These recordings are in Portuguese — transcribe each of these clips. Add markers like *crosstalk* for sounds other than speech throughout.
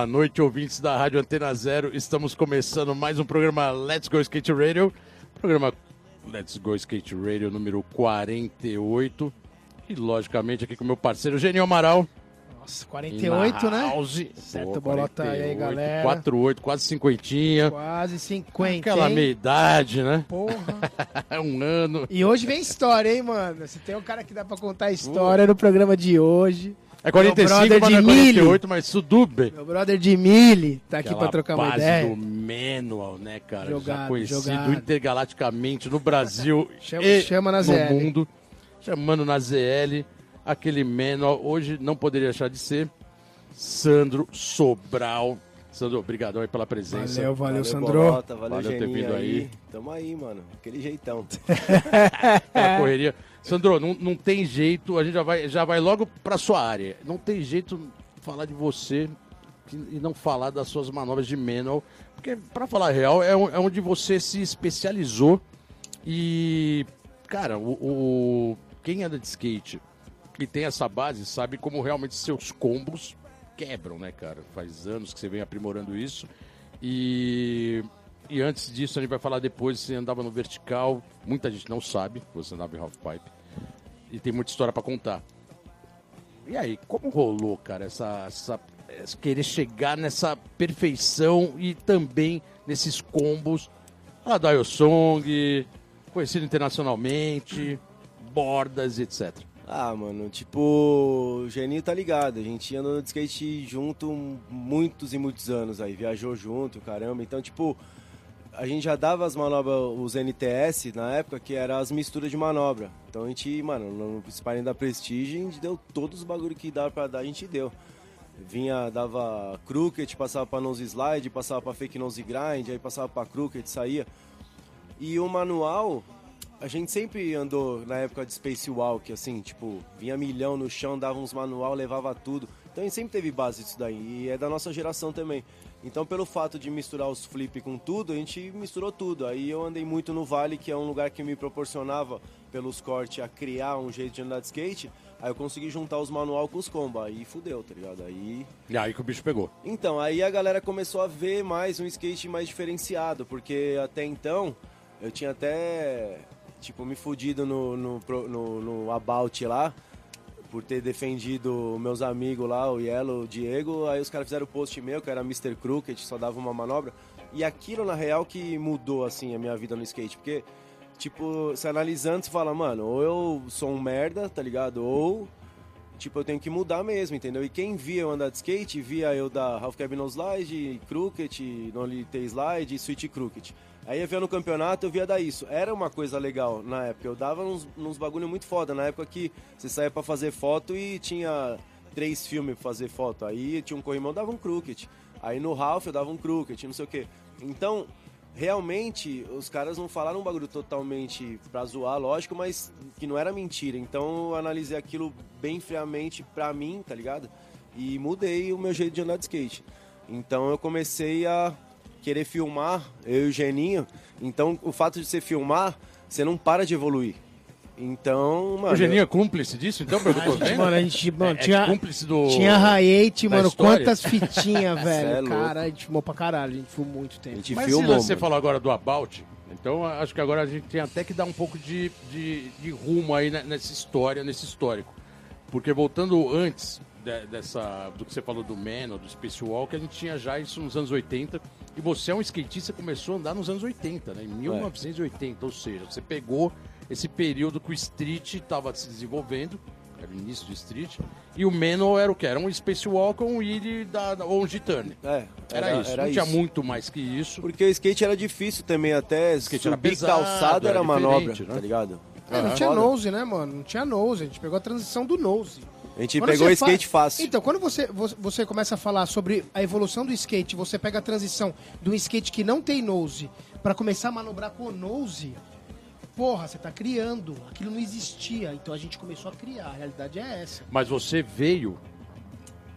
boa noite, ouvintes da Rádio Antena Zero. Estamos começando mais um programa Let's Go Skate Radio. Programa Let's Go Skate Radio número 48. E, logicamente, aqui com meu parceiro Genio Amaral. Nossa, 48, né? House. Certo, bolota aí, 48, galera. 48, quase cinquentinha. Quase 50. Aquela hein? meia idade, né? Porra. É *laughs* um ano. E hoje vem história, hein, mano? Se tem um cara que dá pra contar a história no programa de hoje. É 45, brother mas não é de 48, mas Sudube. Meu brother de Mille tá aqui Aquela pra trocar uma base ideia. do Manual, né, cara? Já Jogado, conhecido jogado. intergalaticamente no Brasil *laughs* Chama- e chama na no ZL. mundo. Chamando na ZL. Aquele Manual, hoje não poderia deixar de ser Sandro Sobral. Sandro, obrigado aí pela presença. Valeu, valeu, Sandro. Bolota, valeu, Valeu ter Geninho vindo aí. aí. Tamo aí, mano. Aquele jeitão. *laughs* *laughs* Aquela correria. Sandro, não, não tem jeito, a gente já vai, já vai logo pra sua área. Não tem jeito falar de você e não falar das suas manobras de manual, porque, pra falar a real, é, é onde você se especializou e, cara, o, o- quem anda de skate e tem essa base sabe como realmente seus combos quebram, né, cara? Faz anos que você vem aprimorando isso e... E antes disso, a gente vai falar depois, você andava no vertical. Muita gente não sabe que você andava em half pipe. E tem muita história pra contar. E aí, como rolou, cara, essa, essa- querer chegar nessa perfeição e também nesses combos? A Dial Song, conhecido internacionalmente, bordas, etc. Ah, mano, tipo, o Geninho tá ligado. A gente andou de skate junto muitos e muitos anos aí. Viajou junto, caramba. Então, tipo, a gente já dava as manobras, os NTS na época, que eram as misturas de manobra. Então a gente, mano, no sparring da Prestige, a gente deu todos os bagulho que dava pra dar, a gente deu. Vinha, dava crooked, passava pra nose slide, passava pra fake nose grind, aí passava pra crooked, saía. E o manual, a gente sempre andou na época de Spacewalk, assim, tipo, vinha milhão no chão, dava uns manual, levava tudo. Então a gente sempre teve base disso daí, e é da nossa geração também. Então, pelo fato de misturar os flip com tudo, a gente misturou tudo. Aí eu andei muito no Vale, que é um lugar que me proporcionava, pelos cortes, a criar um jeito de andar de skate. Aí eu consegui juntar os manual com os combo, aí fudeu, tá ligado? Aí E aí que o bicho pegou. então, aí a galera começou a ver mais um skate mais diferenciado, porque até então eu tinha até, tipo, me fudido no, no, no, no About lá, por ter defendido meus amigos lá, o Yellow, o Diego, aí os caras fizeram o post meu, que era Mr. Crooked, só dava uma manobra, e aquilo, na real, que mudou, assim, a minha vida no skate, porque, tipo, se analisando, você fala, mano, ou eu sou um merda, tá ligado, ou tipo, eu tenho que mudar mesmo, entendeu? E quem via eu andar de skate, via eu dar half cab no slide, crooked, nollie T slide e switch crooked. Aí eu via no campeonato, eu via dar isso. Era uma coisa legal na época, eu dava uns, uns bagulho muito foda, na época que você saía pra fazer foto e tinha três filmes pra fazer foto. Aí tinha um corrimão, dava um crooked. Aí no half eu dava um crooked, não sei o quê. Então, realmente, os caras não falaram um bagulho totalmente pra zoar, lógico, mas que não era mentira. Então eu analisei aquilo bem friamente pra mim, tá ligado? E mudei o meu jeito de andar de skate. Então eu comecei a querer filmar, eu e o Geninho. Então o fato de você filmar, você não para de evoluir. Então, mano. o Geninho é cúmplice disso, então, pelo que eu tô A gente, vendo? mano, a gente, mano, É- é tinha, cúmplice do... tinha Raiate, mano, história? quantas *laughs* fitinhas, é velho. louco. Cara, a gente filmou pra caralho, a gente filmou muito a tempo. gente Mas filmou. se você mano. falou agora do About, então acho que agora a gente tem até que dar um pouco de, de, de rumo aí ne- nessa história, nesse histórico. Porque voltando antes de- dessa, do que você falou do Man ou do Spacewalk, a gente tinha já isso nos anos 80. E você é um skatista que começou a andar nos anos 80, né? Em 1980. Ou seja, você pegou esse período que o Street estava se desenvolvendo, era o início do Street, e o Mano era o que? Era um Spacewalk ou um Wheelie da, ou um. É, Era, isso, Era não tinha isso. muito mais que isso. Porque o skate era difícil também, até skate era subir pesado, calçado era era manobra, né? tá ligado? É, não tinha nose, né, mano? Não tinha nose. A gente pegou a transição do nose. A gente Quando pegou o você fa- skate fácil. Então, quando você, você, começa a falar sobre a evolução do skate, você pega a transição de um skate que não tem nose pra começar a manobrar com o nose, porra, você tá criando. Aquilo não existia. Então a gente começou a criar. A realidade é essa. Mas você veio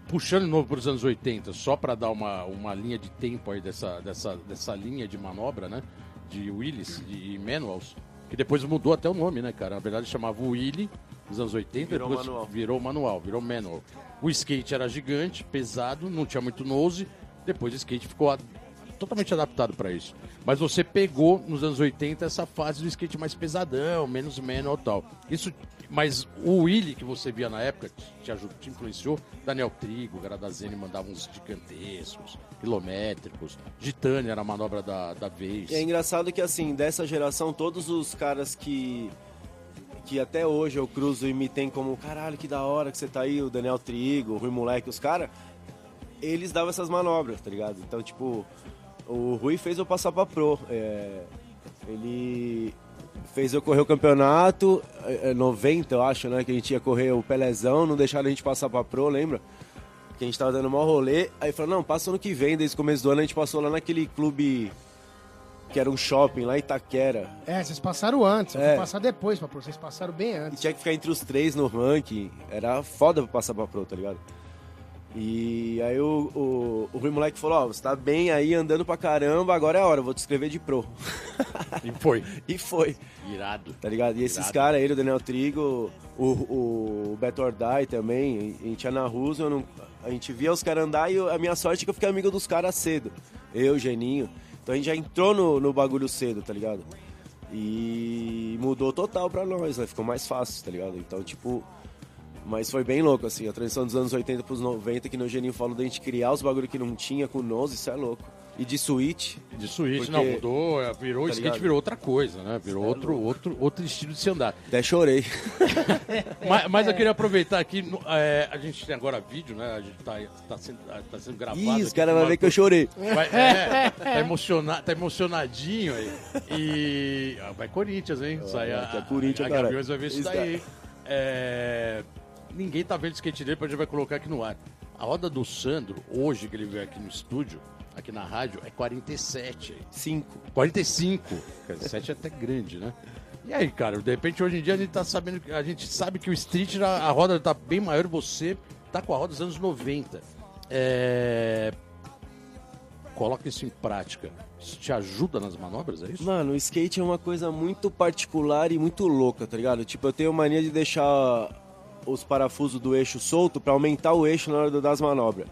puxando de novo para os anos 80, só para dar uma, uma linha de tempo aí dessa, dessa, dessa linha de manobra, né? De Willis e Manuals, que depois mudou até o nome, né, cara? Na verdade chamava Willy, nos anos 80, Virou depois manual. virou manual, virou manual. O skate era gigante, pesado, não tinha muito nose, depois o skate ficou a- totalmente adaptado para isso. Mas você pegou nos anos 80 essa fase do skate mais pesadão, menos manual e tal. Isso, mas o Willy que você via na época, te, ajudou, te influenciou, Daniel Trigo, Gradazene mandava uns gigantescos, quilométricos, Gitânia era a manobra da, da vez. E é engraçado que, assim, dessa geração, todos os caras que. Que até hoje eu cruzo e me tem como, caralho, que da hora que você tá aí, o Daniel Trigo, o Rui Moleque, os caras, eles davam essas manobras, tá ligado? Então, tipo, o Rui fez eu passar pra Pro. é, ele fez eu correr o campeonato, é, é, 90, eu acho, né? Que a gente ia correr o Pelezão, não deixaram a gente passar pra Pro, lembra? Que a gente tava dando maior rolê. Aí falou, não, passa ano que vem, desde o começo do ano a gente passou lá naquele clube que era um shopping lá em Itaquera. É, vocês passaram antes, eu É. fui passar depois, pra Pro. Vocês passaram bem E antes. tinha que ficar entre os três no ranking. Era foda pra passar pra Pro, tá ligado? E aí o, o, o Rui Moleque falou, ó, você tá bem aí, andando pra caramba, agora é a hora, eu vou te escrever de Pro. E foi. *laughs* e foi, Irado. tá ligado? E esses Irado. caras, ele, o Daniel Trigo, o, o Beto Ordai também, a gente ia na Russo, eu não- a gente via os caras andar e a minha sorte é que eu fiquei amigo dos caras cedo. Eu, Geninho. Então a gente já entrou no, no bagulho cedo, tá ligado? E mudou total pra nós, né? Ficou mais fácil, tá ligado? Então, tipo. Mas foi bem louco, assim, a transição dos anos 80 pros 90, que no Geninho falou da gente criar os bagulho que não tinha com nós, isso é louco. E de Switch, De Switch, Porque- não, mudou, é, virou, o Tá skate ligado? virou outra coisa, né? Virou outro, outro, outro estilo de se andar. até chorei. *laughs* mas, mas eu queria aproveitar aqui, é, a gente tem agora vídeo, né? A gente tá, tá, sendo, tá sendo gravado. Ih, os caras vão ver que eu chorei. Vai, *laughs* é, tá, emociona, tá emocionadinho aí. E. ah, vai Corinthians, hein? Sai a, é Corinthians, a cara. Gaviões vai ver isso Isso daí. É, ninguém tá vendo o skate dele, a gente vai colocar aqui no ar. A roda do Sandro, hoje que ele veio aqui no estúdio, aqui na rádio, é 47. aí. Cinco. 45. 47 é até grande, né? E aí, cara, de repente hoje em dia a gente tá sabendo, que- a gente sabe que o street, a, a roda tá bem maior, você tá com a roda dos anos 90. É... Coloca isso em prática. Isso te ajuda nas manobras, é isso? Mano, o skate é uma coisa muito particular e muito louca, tá ligado? Tipo, eu tenho mania de deixar os parafusos do eixo solto pra aumentar o eixo na hora de eu dar as manobras.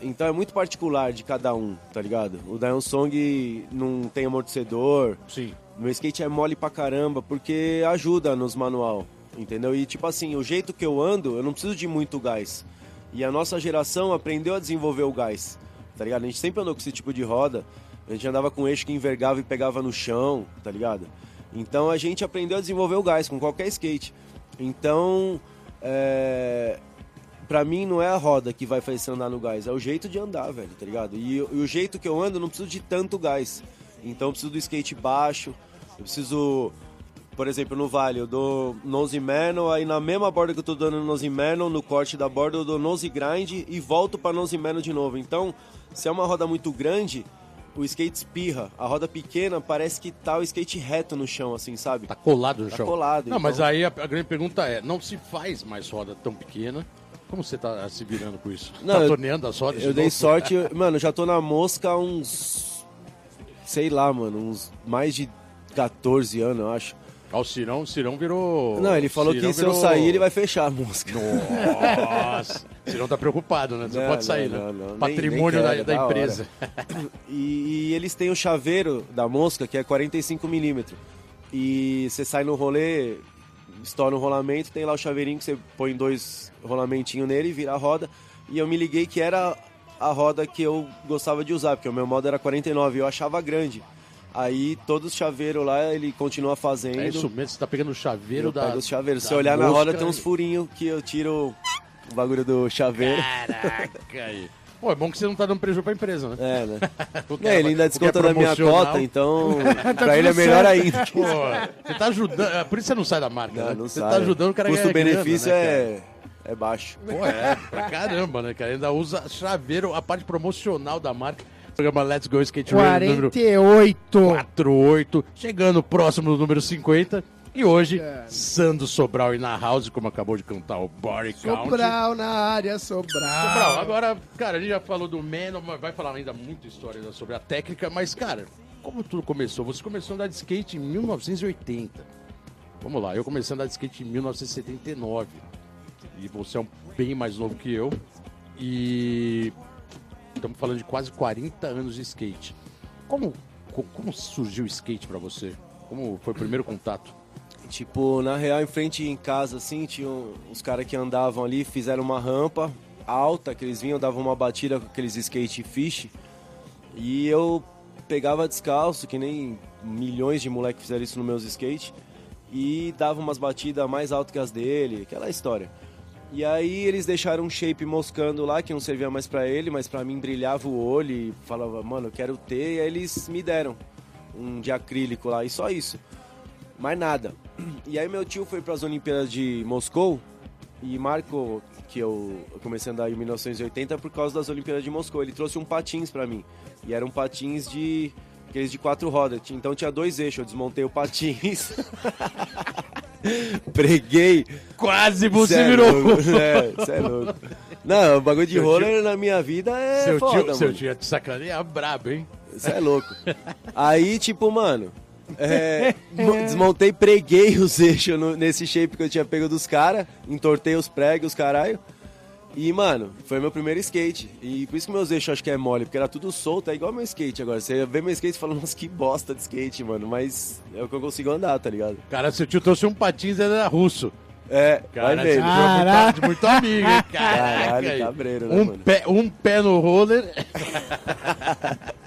Então é muito particular de cada um, tá ligado? O Dion Song não tem amortecedor, Sim. meu skate é mole pra caramba porque ajuda nos manual, entendeu? E tipo assim, o jeito que eu ando, eu não preciso de muito gás. E a nossa geração aprendeu a desenvolver o gás, tá ligado? A gente sempre andou com esse tipo de roda, a gente andava com eixo que envergava e pegava no chão, tá ligado? Então a gente aprendeu a desenvolver o gás com qualquer skate. Então, é... pra mim não é a roda que vai fazer você andar no gás, é o jeito de andar, velho, tá ligado? E, e o jeito que eu ando, eu não preciso de tanto gás. Então eu preciso do skate baixo, eu preciso, por exemplo, no vale, eu dou nose manual, aí na mesma borda que eu tô dando nose manual, no corte da borda eu dou nose grind e volto pra nose manual de novo. Então, se é uma roda muito grande, o skate espirra. A roda pequena parece que tá o skate reto no chão, assim, sabe? Tá colado no Tá chão. colado, Não, então. mas aí a, a grande pergunta é, não se faz mais roda tão pequena. Como você tá se virando com isso? Não, tá eu- torneando as rodas Eu de dei novo? sorte, eu- mano, eu já tô na mosca há uns. Sei lá, mano, uns mais de 14 anos, eu acho. Ah, o Cirão, o Cirão virou... Não, ele falou Cirão que se eu virou- sair, ele vai fechar a mosca. Nossa, *laughs* o Cirão tá preocupado, né? Você Não, pode sair, não, né? não. Nem- Patrimônio nem da, quero, da da hora. empresa. *coughs* E, e eles têm o chaveiro da mosca, que é 45mm. E você sai no rolê, estoura um rolamento, tem lá o chaveirinho que você põe dois rolamentinhos nele e vira a roda. E eu me liguei que era a roda que eu gostava de usar, porque o meu modo era 49 e eu achava grande. Aí todos os chaveiros lá, ele continua fazendo. É isso mesmo, você tá pegando o chaveiro Eu da. pego os chaveiros. Se olhar na roda, tem uns e- furinhos que eu tiro o bagulho do chaveiro. Caraca. *laughs* Pô, é bom que você não tá dando prejuízo pra empresa, né? É, né? *laughs* Não, é- ele ainda que é desconta da minha cota, então *laughs* pra ele é melhor ainda. Pô, você tá ajudando. é Por isso você não sai da marca, né? Não, não você sai. tá ajudando o cara Custo-benefício né, é, é baixo. Pô, é, pra caramba, né, cara? Ainda usa chaveiro, a parte promocional da marca. Programa Let's Go Skate Radio número 48. 48, chegando próximo do número 50. E hoje, É. Sandro Sobral e na House, como acabou de cantar o Body Count. Sobral na área, Sobral. Sobral, agora, cara, a gente já falou do mas vai falar ainda muita história sobre a técnica, mas, cara, como tudo começou? Você começou a andar de skate em 1980. Vamos lá, eu comecei a andar de skate em 1979. E você é um bem mais novo que eu. E estamos falando de quase 40 anos de skate. Como, co- como surgiu o skate pra você? Como foi o primeiro contato? Tipo, na real, em frente em casa, assim, tinha uns caras que andavam ali, fizeram uma rampa alta, que eles vinham, davam uma batida com aqueles skate fish. E eu pegava descalço, que nem milhões de moleques fizeram isso nos meus skate, e dava umas batidas mais altas que as dele, aquela história. E aí eles deixaram um shape moscando lá, que não servia mais pra ele, mas pra mim brilhava o olho e falava, mano, eu quero ter, e aí eles me deram um de acrílico lá, e só isso. Mais nada. E aí meu tio foi para as Olimpíadas de Moscou e marcou que eu comecei a andar em 1980 por causa das Olimpíadas de Moscou. Ele trouxe um patins para mim. E eram patins de aqueles de quatro rodas. Então tinha dois eixos, eu desmontei o patins. *laughs* Preguei. Quase você Cê é virou. louco. *laughs* É, é louco. Não, o bagulho de Seu roller na minha vida é seu, foda, tio, seu mano. tio ia te sacanear brabo, hein? Você é louco. Aí, tipo, mano, é, *laughs* mo- desmontei, preguei os eixos no- nesse shape que eu tinha pego dos caras, entortei os pregos, caralho. E, mano, foi meu primeiro skate. E por isso que meus eixos acho que é mole, porque era tudo solto, é igual meu skate agora. Você vê meu skate e fala, nossa, que bosta de skate, mano. Mas é o que eu consigo andar, tá ligado? Cara, seu tio trouxe um patins, ele era russo. É, Cara, vai seu ver. tio é Caraca. muito, muito amigo, hein? Caraca, Caralho, cabreiro, né, um, mano? pé, um pé no roller. *laughs*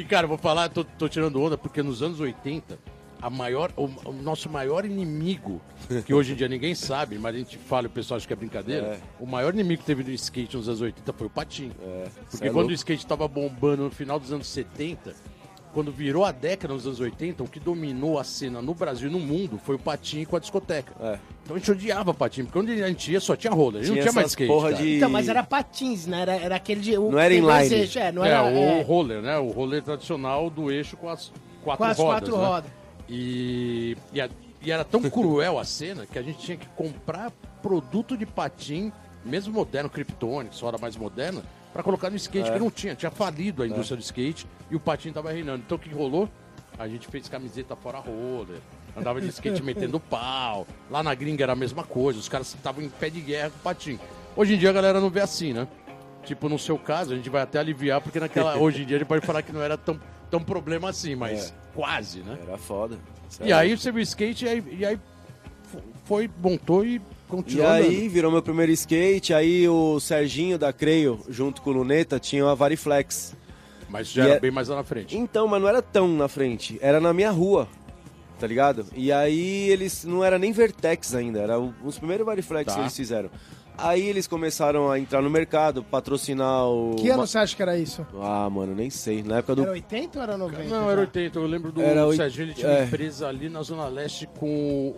e, cara, vou falar, tô, tô tirando onda, porque nos anos 80, a maior, o, o nosso maior inimigo, que hoje em dia ninguém sabe, mas a gente fala e o pessoal acha que é brincadeira, É. o maior inimigo que teve do skate nos anos 80 foi o patinho. É, Porque é quando o skate tava bombando no final dos anos 70, quando virou a década nos anos 80, o que dominou a cena no Brasil e no mundo foi o patinho com a discoteca. É. Então a gente odiava patinho, porque onde a gente ia só tinha roller, a gente não Tinha tinha mais skate. porra cara. de- Então, mas era patins, né? Era, era aquele de. o- Não era inline. eixos, É, não é, era. o é, roller, né? O roller tradicional do eixo com as quatro com as rodas. quatro né? rodas. E, e, a- e era tão cruel a cena que a gente tinha que comprar produto de patim, mesmo moderno, Kryptonic, só era mais moderna, pra colocar no skate, É. que não tinha. Tinha falido a indústria do skate e o patim tava reinando. Então o que rolou? A gente fez camiseta fora roller, andava de skate *laughs* metendo pau. Lá na gringa era a mesma coisa, os caras estavam em pé de guerra com o patim. Hoje em dia a galera não vê assim, né? Tipo, no seu caso, a gente vai até aliviar, porque naquela, *laughs* hoje em dia a gente pode falar que não era tão, tão problema assim, mas É. quase, né? Era foda. Cê E é aí você viu o skate e aí, e aí foi, montou e E continuou aí andando. virou meu primeiro skate, aí o Serginho da Creio, junto com o Luneta, tinha a Variflex. Mas já e era é- bem mais lá na frente. Então, mas não era tão na frente, era na minha rua, tá ligado? E aí eles não era nem Vertex ainda, era os primeiros Variflex Tá. que eles fizeram. Aí eles começaram a entrar no mercado, patrocinar o. Que ano você acha que era isso? Ah, mano, nem sei. Na época do. Era 80 ou era 90? Não, já? era 80. Eu lembro do Era oit- Serginho, ele tinha uma é. empresa ali na Zona Leste com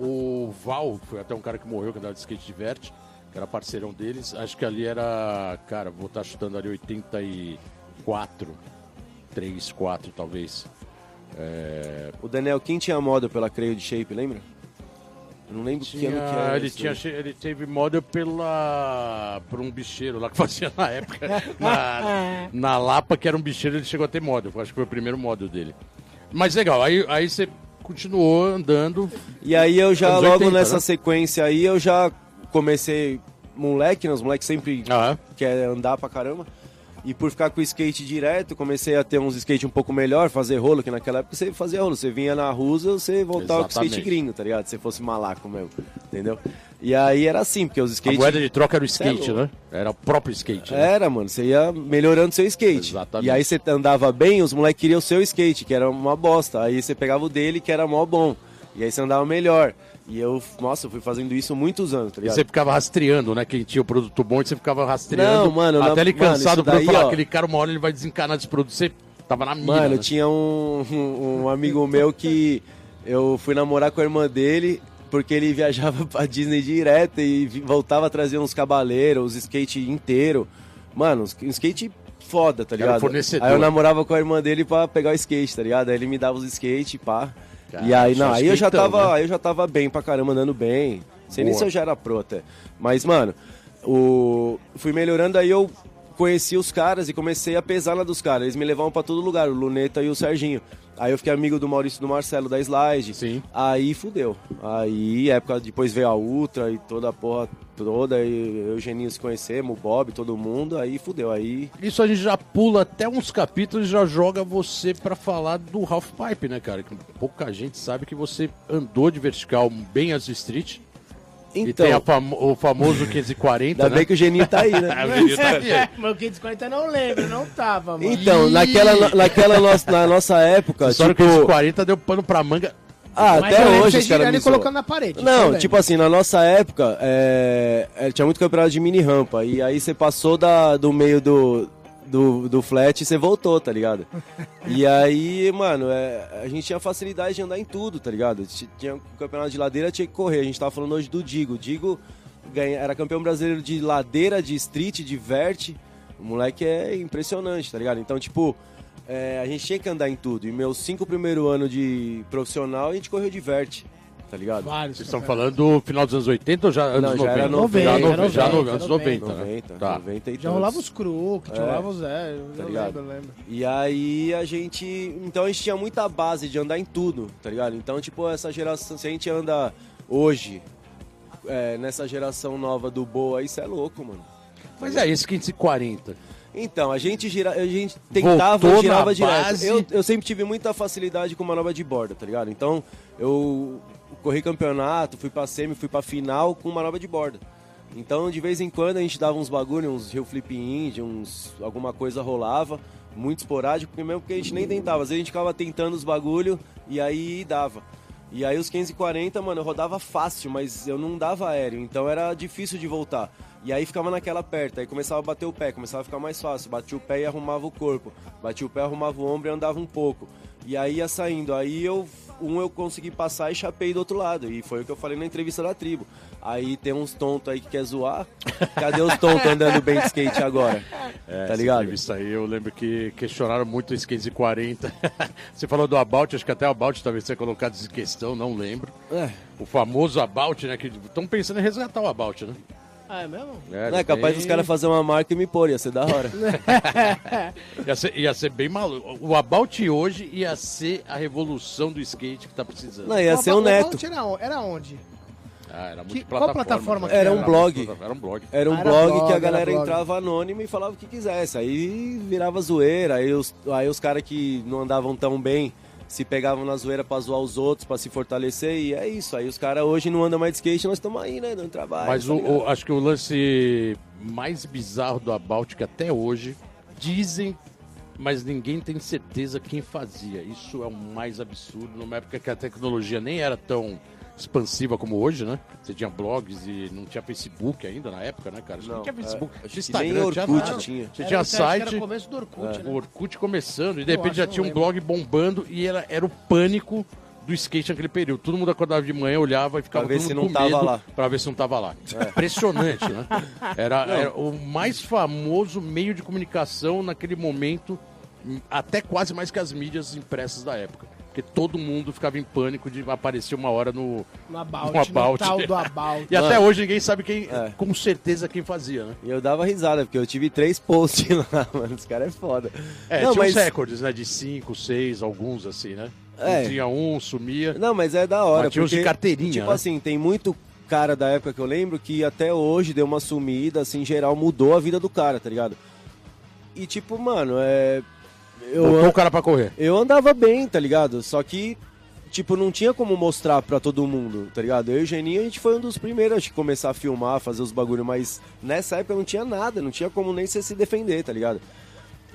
o Val, que foi até um cara que morreu, que andava de skate de vert, que era parceirão deles. Acho que ali era, cara, vou estar chutando ali 84, 3, 4 talvez. É, O Daniel Kim tinha moda pela Creio de Shape, lembra? Eu não lembro que tinha, ano que era. ele, tinha, aí. che- ele teve moda pela por um bicheiro lá que *laughs* fazia na época na, *laughs* na Lapa que era um bicheiro ele chegou a ter moda acho que foi o primeiro modo dele mas legal aí aí você continuou andando E aí eu já, logo 80, nessa né? sequência aí, eu já comecei moleque, né? Os moleques sempre ah, quer andar pra caramba. E por ficar com o skate direto, comecei a ter uns skate um pouco melhor, fazer rolo, que naquela época você fazia rolo. Você vinha na Rusa, você voltava com skate Exatamente. gringo, tá ligado? Se fosse malaco mesmo, entendeu? E aí era assim, porque os a skate... moeda de troca era o é skate louco. né era o próprio skate né? Era, mano, você ia melhorando seu skate. Exatamente. E aí você andava bem, os moleques queriam o seu skate, que era uma bosta. Aí você pegava o dele, que era mó bom. E aí você andava melhor. E eu, nossa, fui fazendo isso muitos anos, tá E ligado? você ficava rastreando, né? Quem tinha o produto bom, e você ficava rastreando. Não, mano, Até na- ele mano, cansado pra daí, falar, ó. aquele cara, uma hora ele vai desencanar desse produto. Você tava na mira. Mano, né? tinha um, um, *laughs* um amigo meu que eu fui namorar com a irmã dele porque ele *laughs* viajava pra Disney direto e voltava a trazer uns cabaleiros, os skate inteiro. Mano, um skate foda, tá ligado? Aí eu namorava com a irmã dele pra pegar o skate, tá ligado? Aí ele me dava os skate, pá. Cara, e aí, não, aí eu já tava, né? aí eu já tava bem pra caramba, andando bem. Sei nem Boa. se eu já era pro até. Mas, mano, o... fui melhorando, aí eu conheci os caras e comecei a pesar na dos caras. Eles me levavam pra todo lugar, o Luneta e o Serginho. Aí eu fiquei amigo do Maurício do Marcelo da Slide. Sim. Aí fudeu. Aí, época, depois veio a Ultra e toda a porra toda, e eu e o Geninho se conhecemos, o Bob, todo mundo, aí fudeu. Aí. Isso a gente já pula até uns capítulos e já joga você pra falar do Half Pipe, né, cara? Pouca gente sabe que você andou de vertical bem as street. E Então, tem a famo- o famoso 540, ainda né? bem que o Geninho tá aí, né? *laughs* O Geninho tá aqui. Mas o 540 eu não lembro, não tava, mano. Então, naquela, naquela nossa, na nossa época, Só que tipo... o 540 deu pano pra manga. Ah, Mas até hoje vocês os caras me e colocando na parede. Não, tipo assim, na nossa época, é, é, tinha muito campeonato de mini rampa. E aí você passou da, do meio do, do, do flat e você voltou, tá ligado? E aí, mano, é, a gente tinha facilidade de andar em tudo, tá ligado? Tinha um campeonato de ladeira, tinha que correr. A gente tava falando hoje do Digo. Digo ganha, era campeão brasileiro de ladeira, de street, de vert. O moleque é impressionante, tá ligado? Então, tipo, é, a gente tinha que andar em tudo. E meus cinco primeiros anos de profissional, a gente correu de vert, tá ligado? Vários. Vocês estão falando do final dos anos 80 ou já anos Não, já 90? era Já 90, no- era já no- 90, anos 90, 90, né? 90, Tá. 90 e Já rolava os crooked, É. rolava os é, Tá eu ligado? lembro, eu lembro. E aí a gente. Então a gente tinha muita base de andar em tudo, tá ligado? Então, tipo, essa geração. Se a gente anda hoje, é, nessa geração nova do Boa, isso é louco, mano. Mas é, esse 540. Então, a gente, gira, a gente tentava, Voltou girava direto. Eu, eu sempre tive muita facilidade com manobra de borda, tá ligado? Então, eu corri campeonato, fui pra semi, fui pra final com manobra de borda. Então, de vez em quando, a gente dava uns bagulho, uns heel flip indie, uns, alguma coisa rolava, muito esporádico, porque mesmo que a gente nem tentava. Às vezes a gente ficava tentando os bagulho e aí dava. E aí os 540, mano, eu rodava fácil, mas eu não dava aéreo, então era difícil de voltar. E aí ficava naquela perto, aí começava a bater o pé, começava a ficar mais fácil. Batia o pé e arrumava o corpo. Batia o pé, arrumava o ombro e andava um pouco. E aí ia saindo. Aí eu, um eu consegui passar e chapei do outro lado. E foi o que eu falei na entrevista da tribo. Aí tem uns tontos aí que quer zoar. Cadê os tontos andando bem de skate agora? É, tá ligado? Isso aí, eu lembro que questionaram muito esse 540. *laughs* você falou do About, acho que até o About talvez tenha colocado em questão, não lembro. É, O famoso About, né? Que estão pensando em resgatar o About, né? Ah, é mesmo? não é capaz dos caras fazerem uma marca e me pôr, ia ser da hora. *laughs* Ia ser, ia ser bem maluco. O About hoje ia ser a revolução do skate que tá precisando. Não, ia O ser o neto. Era, on- era onde? Ah, era Que- muito qual plataforma que Era um blog. Era um blog. Era um Ah, era blog, que a era galera blog. entrava anônima e falava o que quisesse. Aí virava zoeira, aí os, aí os caras que não andavam tão bem se pegavam na zoeira pra zoar os outros, pra se fortalecer, e é isso. Aí os caras hoje não andam mais de skate, nós estamos aí, né, dando trabalho. Mas tá o, o- acho que o lance mais bizarro do About, que até hoje dizem, mas ninguém tem certeza quem fazia. Isso é o mais absurdo, numa época que a tecnologia nem era tão expansiva como hoje, né? Você tinha blogs e não tinha Facebook ainda na época, né, cara? Não, não tinha é, Facebook, acho tinha que nem Instagram, tinha Orkut nada. tinha. Você Era- tinha Era site, o começo do Orkut, né? o Orkut começando, e de repente já tinha um lembro. blog bombando e era, era o pânico do skate naquele período. Todo mundo acordava de manhã, olhava e ficava Pra ver todo se não com tava medo lá. Pra ver se não tava lá. Impressionante, né? *laughs* Era, era o mais famoso meio de comunicação naquele momento, hum, até quase mais que as mídias impressas da época. Porque todo mundo ficava em pânico de aparecer uma hora no. No About, No About. no tal do About. E até hoje ninguém sabe quem, É. com certeza quem fazia, né? E eu dava risada, porque eu tive três posts *laughs* lá, mano. Os caras é foda. É, não, tinha mas, uns recordes, né? De cinco, seis, alguns assim, né? É. Tinha um, sumia. Não, mas é da hora. Mas tinha uns de porque, carteirinha, Tipo né? assim, tem muito cara da época que eu lembro que até hoje deu uma sumida, assim, em geral, mudou a vida do cara, tá ligado? E tipo, mano, é. Eu, Botou o cara pra correr. eu andava bem, tá ligado? Só que, tipo, não tinha como mostrar pra todo mundo, tá ligado? Eu e o Geninho, a gente foi um dos primeiros que começar a filmar, fazer os bagulho, mas nessa época não tinha nada, não tinha como nem você se defender, tá ligado?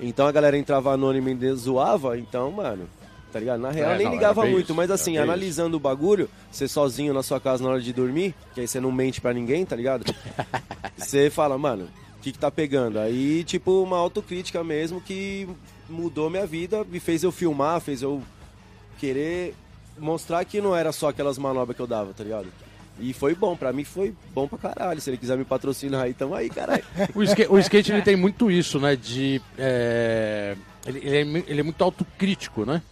Então a galera entrava anônima e zoava, então, mano, tá ligado? Na real É, nem não, ligava muito, isso, mas assim, analisando o bagulho, você sozinho na sua casa na hora de dormir, que aí você não mente pra ninguém, tá ligado? *laughs* Você fala, mano, o que que tá pegando? Aí, tipo, uma autocrítica mesmo que mudou minha vida, me fez eu filmar, fez eu querer mostrar que não era só aquelas manobras que eu dava, tá ligado? E foi bom, pra mim foi bom pra caralho. Se ele quiser me patrocinar aí, tamo aí, caralho. O skate, o skate ele tem muito isso, né? De. é, ele, ele é, ele é muito autocrítico, né?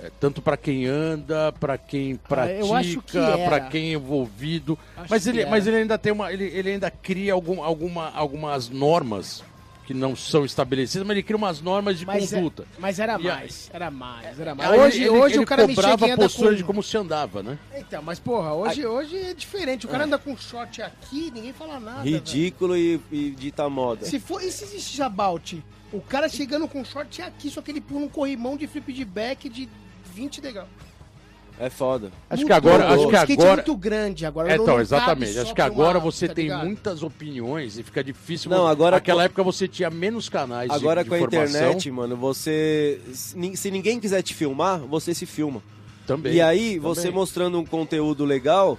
É, tanto pra quem anda, pra quem pratica, eu acho que era. pra quem é envolvido. Acho Mas ele, mas ele ainda tem uma. Ele, ele ainda cria algum, alguma, algumas normas que não são estabelecidas, mas ele cria umas normas de Mas, é- conduta. mas era mais, era mais, era mais. Hoje, ele, hoje ele o cara cobrava a postura com... de como se andava, né? Então, mas porra, hoje, hoje é diferente. O cara anda com short aqui, ninguém fala nada. Ridículo e, e dita moda. Se for, e se existe about? O cara chegando com short aqui, só que ele pula um corrimão de flip de back de 20 degrau. É foda. Acho que Mudou. agora, acho o que skate é agora muito grande agora. É, então, não exatamente. Acho que agora você tá tem ligado? muitas opiniões e fica difícil. Não, agora Naquela com- época você tinha menos canais de- Agora de, com a informação. internet, mano, você. Se se ninguém quiser te filmar, você se filma. Também. E aí, também. você mostrando um conteúdo legal,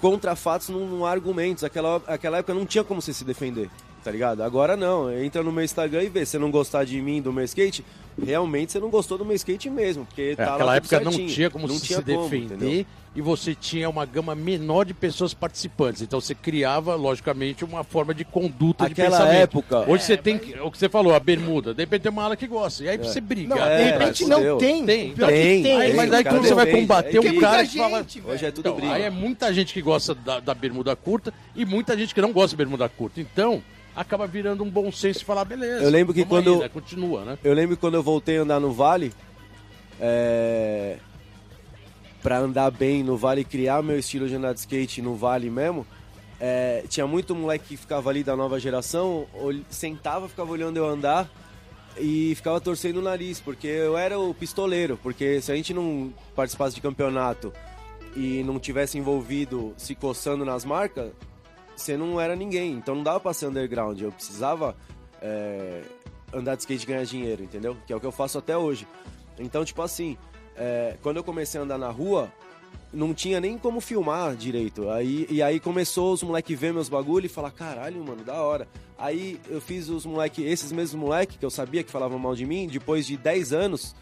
contra fatos não, não há argumentos. Aquela, aquela época não tinha como você se defender, tá ligado? Agora não. Entra no meu Instagram e vê. Se você não gostar de mim, do meu skate, realmente você não gostou do meu skate mesmo. Porque É, tá naquela tudo época não certinho. tinha como Não se, tinha se como, defender entendeu? e você tinha uma gama menor de pessoas participantes. Então você criava, logicamente, uma forma de conduta de Aquela pensamento. época- Hoje você tem que- o que você falou, a bermuda. De repente tem uma ala que gosta. E aí pra você Não, brigar. É, de tem repente não tem. Tem, que tem, tem. Aí, tem, mas aí cara, quando você vai combater É um cara que fala. gente. Hoje é tudo Então, briga. aí é muita gente que gosta da, da bermuda curta e muita gente que não gosta de bermuda curta. Então, acaba virando um bom senso e falar, beleza. Eu lembro que quando- Aí, né? Continua, né? Eu lembro que quando eu voltei a andar no Vale, é... pra andar bem no Vale, criar meu estilo de andar de skate no Vale mesmo, é, tinha muito moleque que ficava ali da nova geração, sentava, ficava olhando eu andar e ficava torcendo o nariz, porque eu era o pistoleiro, porque se a gente não participasse de campeonato e não tivesse envolvido se coçando nas marcas, você não era ninguém, então não dava pra ser underground, eu precisava é, andar de skate e ganhar dinheiro, entendeu? Que é o que eu faço até hoje. Então, tipo assim, é, quando eu comecei a andar na rua, não tinha nem como filmar direito. Aí, e aí começou os moleques ver meus bagulho e falar, caralho, mano, da hora. Aí eu fiz os moleques, esses mesmos moleques que eu sabia que falavam mal de mim, depois de 10 anos,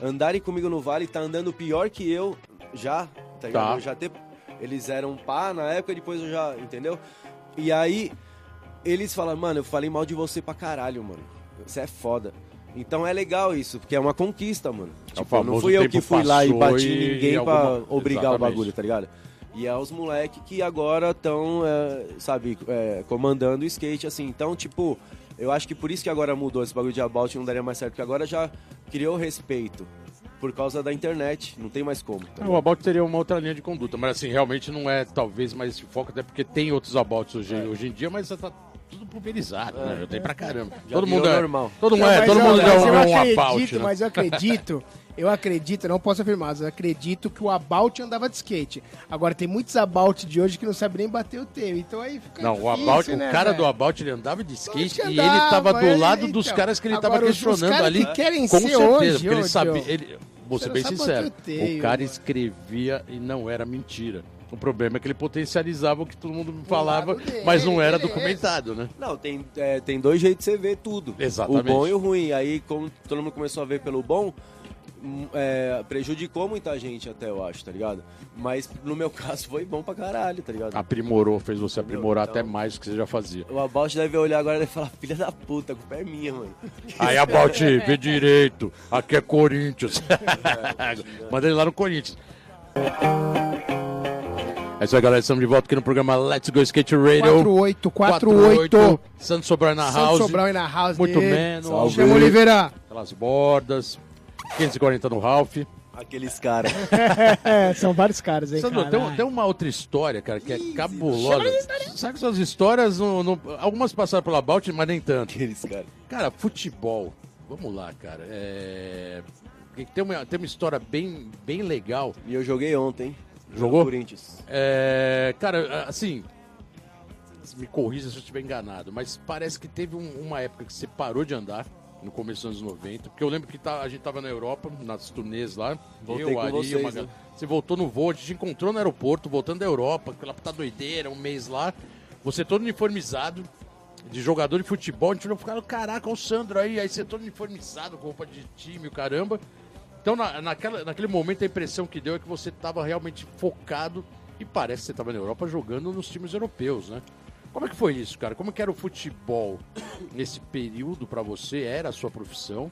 andarem comigo no vale, tá andando pior que eu já, tá? Tá. Já ter, eles eram pá na época, depois eu já, entendeu? E aí eles falam, mano, eu falei mal de você pra caralho, mano. Você é foda. Então é legal isso, porque é uma conquista, mano. Tipo, não fui eu que fui lá e bati e ninguém pra alguma- obrigar o Exatamente. bagulho, tá ligado? E é os moleques que agora estão, sabe, é, comandando o skate, assim. Então, tipo, eu acho que por isso que agora mudou esse bagulho de about não daria mais certo, porque agora já criou respeito. Por causa da internet, não tem mais como. tá O ligado? about teria uma outra linha de conduta, mas assim, realmente não é talvez mais esse foco, até porque tem outros abouts hoje, hoje em dia, mas tá tudo pulverizado, né? Já tem pra caramba. Já todo mundo é normal. Todo mundo é, mas todo eu- mundo mas é eu um, é um acredito, about, né? Mas eu acredito, eu acredito, não posso afirmar, mas eu acredito que o About andava de skate. Agora tem muitos About de hoje que não sabem nem bater o teu, então aí fica Não, o difícil, about, né, o cara velho? do about ele andava de skate e ele tava do lado dos então, caras que ele tava questionando ali. que querem com ser certeza, hoje, porque ele sabia, vou ser você bem sincero, o teio, o cara mano. escrevia e não era mentira. O problema é que ele potencializava o que todo mundo falava, dele, mas não era beleza. documentado, né? Não, tem, é, tem dois jeitos de você ver tudo. Exatamente. O bom e o ruim. Aí, como todo mundo começou a ver pelo bom, hum, é, prejudicou muita gente até, eu acho, tá ligado? Mas no meu *laughs* caso foi bom pra caralho, tá ligado? Aprimorou, fez você aprimorar Então- até mais do que você já fazia. O About deve olhar agora e deve falar, filha da puta, a culpa é minha, mano. *laughs* Aí, About, vê direito. Aqui é Corinthians. *laughs* Manda ele lá no Corinthians. É isso aí, galera. Estamos de volta aqui no programa Let's Go Skate Radio. 48, 48. Santos Sobral na Santos house. Sobral na house Muito dele. menos. Salve. Chama Oliveira. Pelas bordas. 540 no Ralph. Aqueles caras. É, *laughs* são vários caras aí, Sandro, tem, tem uma outra história, cara, que é cabulosa. Sabe que suas histórias, não- não- algumas passaram pela Balt, mas nem tanto. Aqueles caras. Cara, futebol. Vamos lá, cara. É... Tem, uma, tem uma história bem, bem legal. E eu joguei ontem. Jogou? Corinthians. É, cara, assim, me corrija se eu estiver enganado, mas parece que teve um- uma época que você parou de andar no começo dos anos 90, porque eu lembro que tá- a gente tava na Europa, nas turnês lá, Voltei eu, Ari, vocês, uma né? você voltou no voo, a gente encontrou no aeroporto, voltando da Europa, aquela puta doideira, um mês lá, você todo uniformizado, de jogador de futebol, a gente falou, caraca, olha o Sandro aí, aí você todo uniformizado, com roupa de time, o caramba. Então, na, naquela, naquele momento, a impressão que deu é que você estava realmente focado e parece que você estava na Europa jogando nos times europeus, né? Como é que foi isso, cara? Como é que era o futebol *coughs* nesse período para você? Era a sua profissão?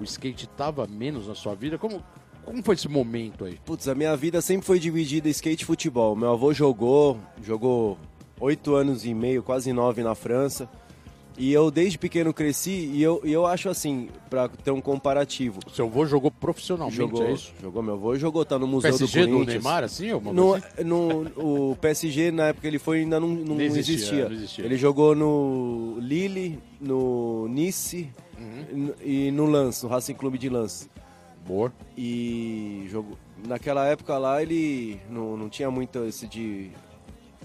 O skate estava menos na sua vida? Como, como foi esse momento aí? Putz, a minha vida sempre foi dividida skate e futebol. Meu avô jogou, jogou oito anos e meio, quase nove na França. E eu desde pequeno cresci e eu, e eu acho assim, pra ter um comparativo. Seu avô jogou profissionalmente, Jogou, é isso? jogou meu avô, jogou, tá no Museu PSG do do Corinthians. Neymar, assim? No, assim? no, o PSG, na época que ele foi, ainda não, não, Não existia, existia. não existia. Ele jogou no Lille, no Nice Uhum. e no Lens, no Racing Clube de Lens. Boa. E jogou, naquela época lá ele não, não tinha muito esse de,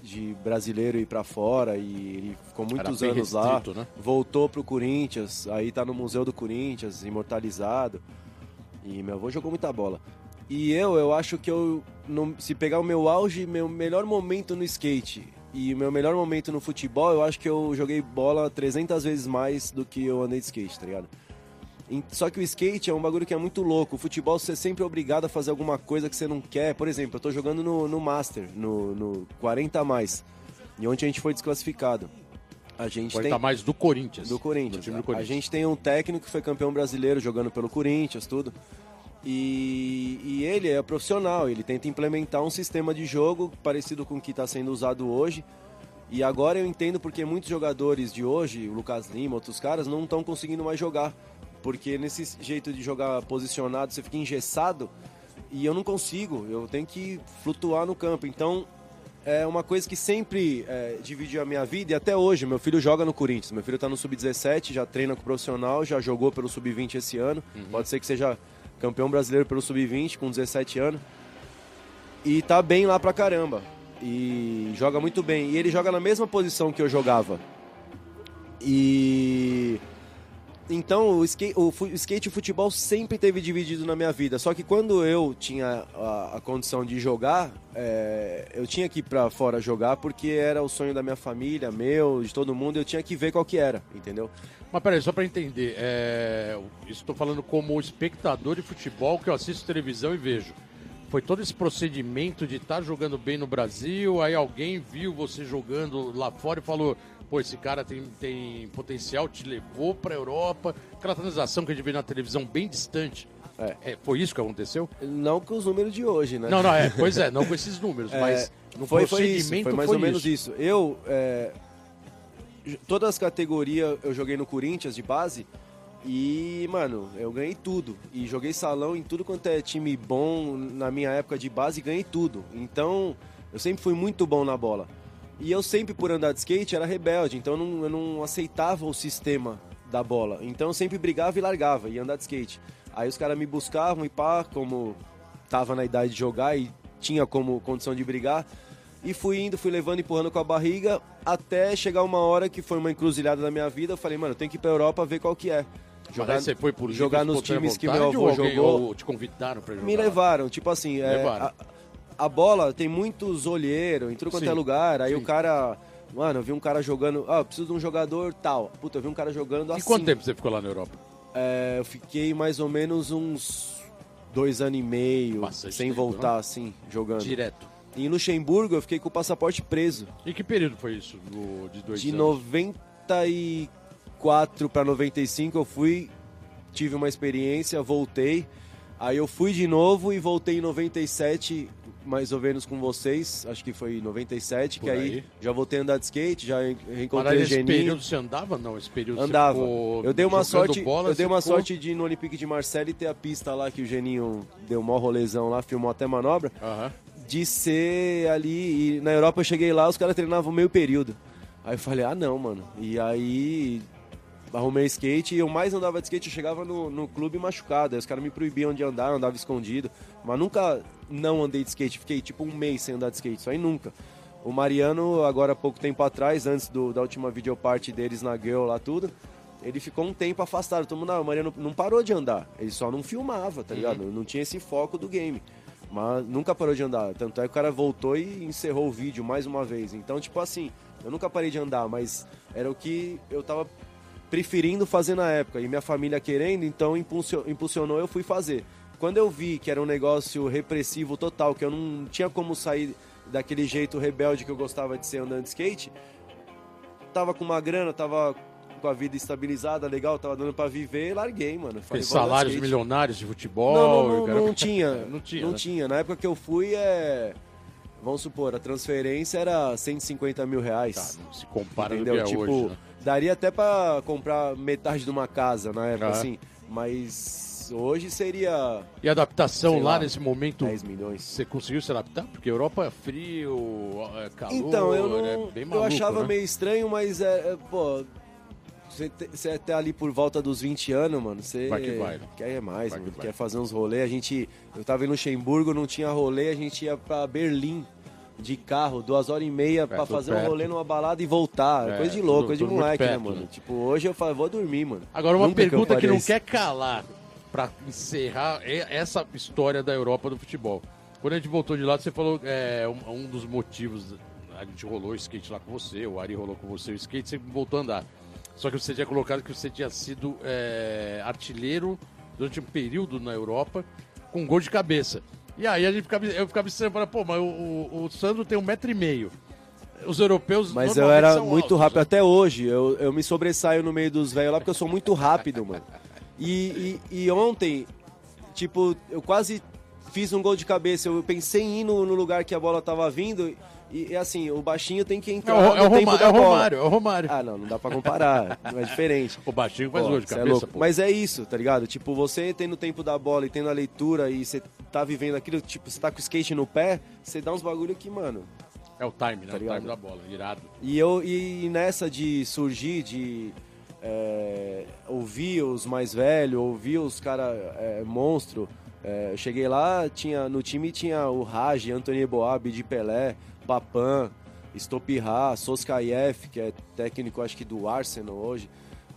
de brasileiro ir pra fora e ele ficou muitos anos lá. restrito, né? Voltou pro Corinthians, aí tá no Museu do Corinthians, imortalizado. E meu avô jogou muita bola. E eu, eu acho que eu, se pegar o meu auge, meu melhor momento no skate e meu melhor momento no futebol, eu acho que eu joguei bola 300 vezes mais do que eu andei de skate, tá ligado? Só que o skate é um bagulho que é muito louco. O futebol você é sempre obrigado a fazer alguma coisa que você não quer. Por exemplo, eu tô jogando no, no Master, no, no 40 a mais. E ontem a gente foi desclassificado. A gente 40 tem mais do Corinthians. do Corinthians. Do do A Corinthians. gente tem um técnico que foi campeão brasileiro jogando pelo Corinthians, tudo. E, e ele é profissional, ele tenta implementar um sistema de jogo parecido com o que está sendo usado hoje. E agora eu entendo porque muitos jogadores de hoje, o Lucas Lima, outros caras, não estão conseguindo mais jogar. Porque nesse jeito de jogar posicionado, você fica engessado e eu não consigo, eu tenho que flutuar no campo. Então, é uma coisa que sempre é, dividiu a minha vida e até hoje. Meu filho joga no Corinthians. Meu filho está no Sub-17, já treina com o profissional, já jogou pelo Sub-20 esse ano. Pode ser que seja campeão brasileiro pelo Sub-20 com 17 anos. E tá bem lá pra caramba. E joga muito bem. E ele joga na mesma posição que eu jogava. E. Então, o skate, o fu- skate e o futebol sempre teve dividido na minha vida. Só que quando eu tinha a, a condição de jogar, é, eu tinha que ir pra fora jogar porque era o sonho da minha família, meu, de todo mundo. Eu tinha que ver qual que era, entendeu? Mas peraí, só pra entender, é... estou falando como espectador de futebol que eu assisto televisão e vejo. Foi todo esse procedimento de estar jogando bem no Brasil, aí alguém viu você jogando lá fora e falou: pô, esse cara tem, tem potencial, te levou pra Europa. Aquela transação que a gente vê na televisão bem distante. É. foi isso que aconteceu? Não com os números de hoje, né? Não, não, é, pois é, *laughs* não com esses números, mas no foi, foi isso, foi mais foi ou menos isso. isso. Eu, é, todas as categorias eu joguei no Corinthians de base e, mano, eu ganhei tudo. E joguei salão em tudo quanto é time bom na minha época de base, ganhei tudo. Então, eu sempre fui muito bom na bola. E eu sempre, por andar de skate, era rebelde, então eu não, eu não aceitava o sistema da bola. Então eu sempre brigava e largava, ia andar de skate. Aí os caras me buscavam e pá, como tava na idade de jogar e tinha como condição de brigar. E fui indo, fui levando, empurrando com a barriga, até chegar uma hora que foi uma encruzilhada na minha vida. Eu falei, mano, eu tenho que ir pra Europa ver qual que é. Jogar, você foi por jogar nos times que meu avô jogou. ou te convidaram pra jogar? Me levaram, tipo assim, é, Levaram. a, a bola tem muitos olheiros em tudo quanto Sim, é lugar. Aí sim. o cara, mano, eu vi um cara jogando, ah, eu preciso de um jogador tal. Puta, eu vi um cara jogando E assim. quanto tempo você ficou lá na Europa? É, eu fiquei mais ou menos uns dois anos e meio, Bastante sem tempo, voltar né? assim, jogando. Direto. E em Luxemburgo eu fiquei com o passaporte preso. E que período foi isso? do- de dois De anos? 94 para 95 eu fui, tive uma experiência, voltei. Aí eu fui de novo e voltei em 97, mais ou menos com vocês, acho que foi em 97, Por que aí, aí. já voltei a andar de skate, já reencontrei o Geninho. período você andava? Não, esse período Andava. Eu dei uma sorte, bola, eu dei uma ficou- sorte de ir no Olympique de Marseille e ter a pista lá que o Geninho deu mó rolezão lá, filmou até manobra, de ser ali e na Europa eu cheguei lá, os caras treinavam meio período. Aí eu falei: "Ah, não, mano". E aí arrumei skate e eu mais andava de skate, eu chegava no, no clube machucado. Aí os caras me proibiam de andar, eu andava escondido. Mas nunca não andei de skate, fiquei tipo um mês sem andar de skate, isso aí nunca. O Mariano, agora há pouco tempo atrás, antes do- da última videoparte deles na Girl lá tudo, ele ficou um tempo afastado. Todo mundo, ah, o Mariano não parou de andar, ele só não filmava, tá ligado? Não tinha esse foco do game. Mas nunca parou de andar. Tanto é que o cara voltou e encerrou o vídeo mais uma vez. Então, tipo assim, eu nunca parei de andar, mas era o que eu tava preferindo fazer na época. E minha família querendo, então impulsio- impulsionou, eu fui fazer. Quando eu vi que era um negócio repressivo total, que eu não tinha como sair daquele jeito rebelde que eu gostava de ser andando de skate, tava com uma grana, tava com a vida estabilizada, legal, tava dando pra viver, larguei, mano. Falei, de salários skate. milionários de futebol. Não, não, não, cara- não tinha. *laughs* Não tinha. Não né? tinha. Na época que eu fui, é... vamos supor, a transferência era 150 mil reais. Tá, não se compara entendeu? é tipo, hoje, né? daria até pra comprar metade de uma casa na época, Ah. assim. Mas hoje seria E a adaptação lá, lá, nesse momento, 10 milhões. você conseguiu se adaptar? Porque Europa é frio, é calor, Então, eu não. é bem eu maluco, achava né? meio estranho, mas é. é, pô. Você, você até ali por volta dos 20 anos, mano, você Vai que vai. quer mais, Vai que mano, vai. quer fazer uns rolês. A gente. Eu tava em Luxemburgo, não tinha rolê, a gente ia pra Berlim de carro, duas horas e meia pra tudo fazer um perto. rolê numa balada e voltar. É, coisa de tudo- louco, coisa de tudo moleque, né, perto, mano? né? Tipo, hoje eu falo, vou dormir, mano. Agora, uma Nunca que eu pergunta que, faria não quer calar pra encerrar essa história da Europa do futebol. Quando a gente voltou de lá, você falou é, um, um dos motivos. A gente rolou o skate lá com você, o Ari rolou com você o skate, você voltou a andar. Só que você tinha colocado que você tinha sido é, artilheiro durante um período na Europa com gol de cabeça. E aí a gente ficava, eu ficava estranho, falava, pô, mas o, o- o Sandro tem um metro e meio. Os europeus Mas eu era muito altos, rápido. né? Até hoje, eu, eu me sobressaio no meio dos velhos lá porque eu sou muito rápido, mano. E, e, e ontem, tipo, eu quase fiz um gol de cabeça. Eu pensei em ir no, no lugar que a bola tava vindo. E, e, assim, o baixinho tem que É entrar o, é o no tempo Roma- da é o. Romário, é o Romário. Ah, não, não dá pra comparar. *laughs* é diferente. O baixinho faz Pô, gol de é cabeça, pô. Mas é isso, tá ligado? Tipo, você tendo o tempo da bola e tendo a leitura e você tá vivendo aquilo, tipo, você tá com o skate no pé, você dá uns bagulho que, mano, É o time, né? Tá o time da bola, irado. E eu e nessa de surgir, de é, ouvir os mais velhos, ouvir os caras é, monstro. é, cheguei lá, tinha no time tinha o Raj, Anthony Boab, de Pelé, Papan, Stopirá, Soskayev, que é técnico acho que do Arsenal hoje.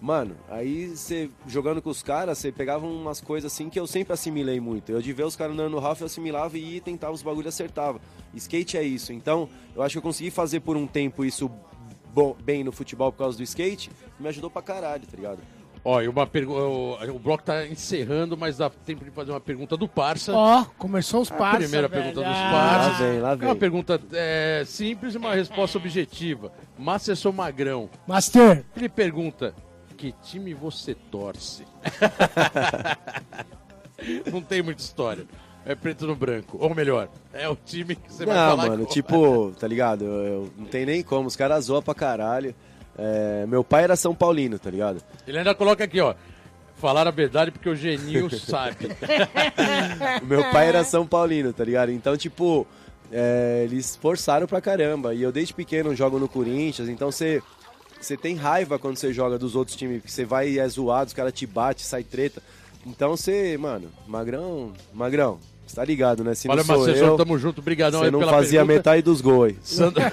Mano, aí você jogando com os caras, você pegava umas coisas assim que eu sempre assimilei muito. Eu de ver os caras andando no Ralph, eu assimilava e tentava os bagulhos acertava. Skate é isso. Então, eu acho que eu consegui fazer por um tempo isso bom, bem no futebol por causa do skate, me ajudou pra caralho, tá ligado? Ó, e uma pergunta. O, o bloco tá encerrando, mas dá tempo de fazer uma pergunta do Parça. Ó, começou os A parça, primeira velho. pergunta dos Ah, parças. Lá vem, lá É uma vem. pergunta é, simples e uma resposta objetiva. Masterson Magrão. Master, Ele pergunta: que time você torce? *laughs* Não tem muita história. É preto no branco. Ou melhor, é o time que você vai não, falar. mano, que- tipo, tá ligado? Eu, eu- não tem nem como, os caras zoam pra caralho. É, meu pai era São Paulino, tá ligado? Ele ainda coloca aqui, ó. Falar a verdade porque o Geninho *laughs* sabe. Meu pai era São Paulino, tá ligado? Então, tipo, é, eles forçaram pra caramba. E eu desde pequeno jogo no Corinthians, então você. Você tem raiva quando você joga dos outros times, porque você vai e é zoado, os caras te batem, sai treta. Então você, mano, Magrão, Magrão, você tá ligado, né? Se Olha, não Masterson, eu, tamo junto. Obrigadão você aí não pela fazia pergunta. metade dos gols aí. *laughs* Sandro...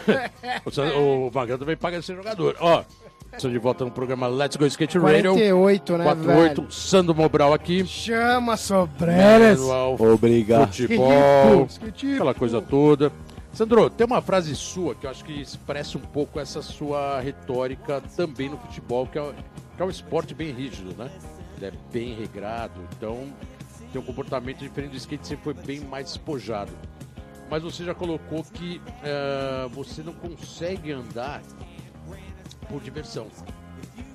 o, Magrão também paga ser jogador. Ó, estamos de volta no programa Let's Go Skate Radio. 48, né, 48, velho? Sandro Mobral aqui. Chama Sobreras. Manual Obrigado. Futebol, aquela coisa toda. Sandro, tem uma frase sua que eu acho que expressa um pouco essa sua retórica também no futebol, que é, que é um esporte bem rígido, né? Ele é bem regrado, então tem um comportamento diferente do skate, sempre foi bem mais despojado. Mas você já colocou que eh, você não consegue andar por diversão.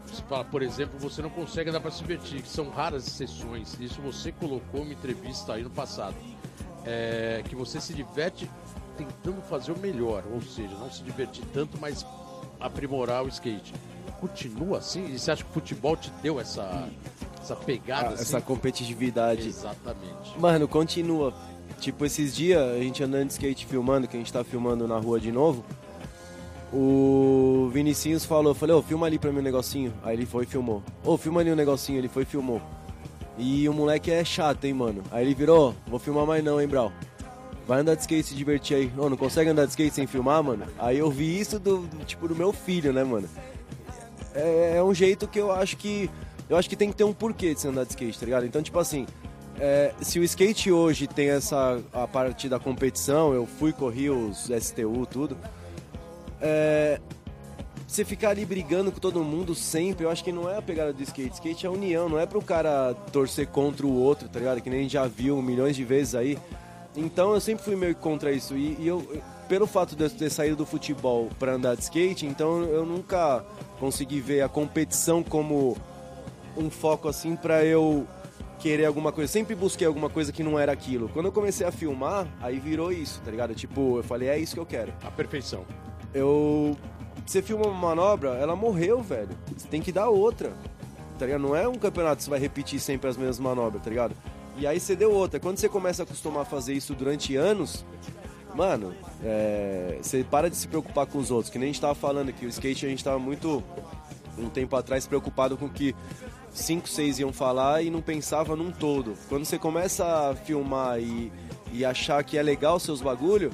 Você fala, por exemplo, você não consegue andar para se divertir, que são raras exceções. Isso você colocou em uma entrevista aí no passado. É, que você se diverte tentando fazer o melhor, ou seja, não se divertir tanto, mas aprimorar o skate. Continua assim? E você acha que o futebol te deu essa, essa pegada? Ah, assim? essa competitividade. Exatamente. Mano, continua. Tipo, esses dias, a gente andando de skate filmando, que a gente tá filmando na rua de novo. O Vinicinhos falou, falei, ô, filma ali pra mim um negocinho. Aí ele foi e filmou. Ô, filma ali um negocinho, ele foi e filmou. E o moleque é chato, hein, mano. Aí ele virou, "Ô, vou filmar mais não, hein, Brau. Vai andar de skate se divertir aí. Ô, não consegue andar de skate sem filmar, mano? Aí eu vi isso do, do- tipo, do meu filho, né, mano? é, é um jeito que eu acho que. Eu acho que tem que ter um porquê de você andar de skate, tá ligado? Então, tipo assim, é, se o skate hoje tem essa a parte da competição, eu fui, corri os STU, tudo. É, você ficar ali brigando com todo mundo sempre, eu acho que não é a pegada do skate. Skate é união, não é pro cara torcer contra o outro, tá ligado? Que nem a gente já viu milhões de vezes aí. Então eu sempre fui meio contra isso. E, e eu, pelo fato de eu ter saído do futebol pra andar de skate, então eu nunca consegui ver a competição como um foco assim pra eu querer alguma coisa. Sempre busquei alguma coisa que não era aquilo. Quando eu comecei a filmar, aí virou isso, tá ligado? Tipo, eu falei, é isso que eu quero. A perfeição. Eu. Você filma uma manobra, ela morreu, velho. Você tem que dar outra. Tá ligado? Não é um campeonato que você vai repetir sempre as mesmas manobras, tá ligado? E aí você deu outra. Quando você começa a acostumar a fazer isso durante anos, mano, é, você para de se preocupar com os outros. Que nem a gente tava falando aqui, o skate a gente tava muito, um tempo atrás, preocupado com que cinco, seis iam falar e não pensava num todo. Quando você começa a filmar e, e achar que é legal seus bagulho,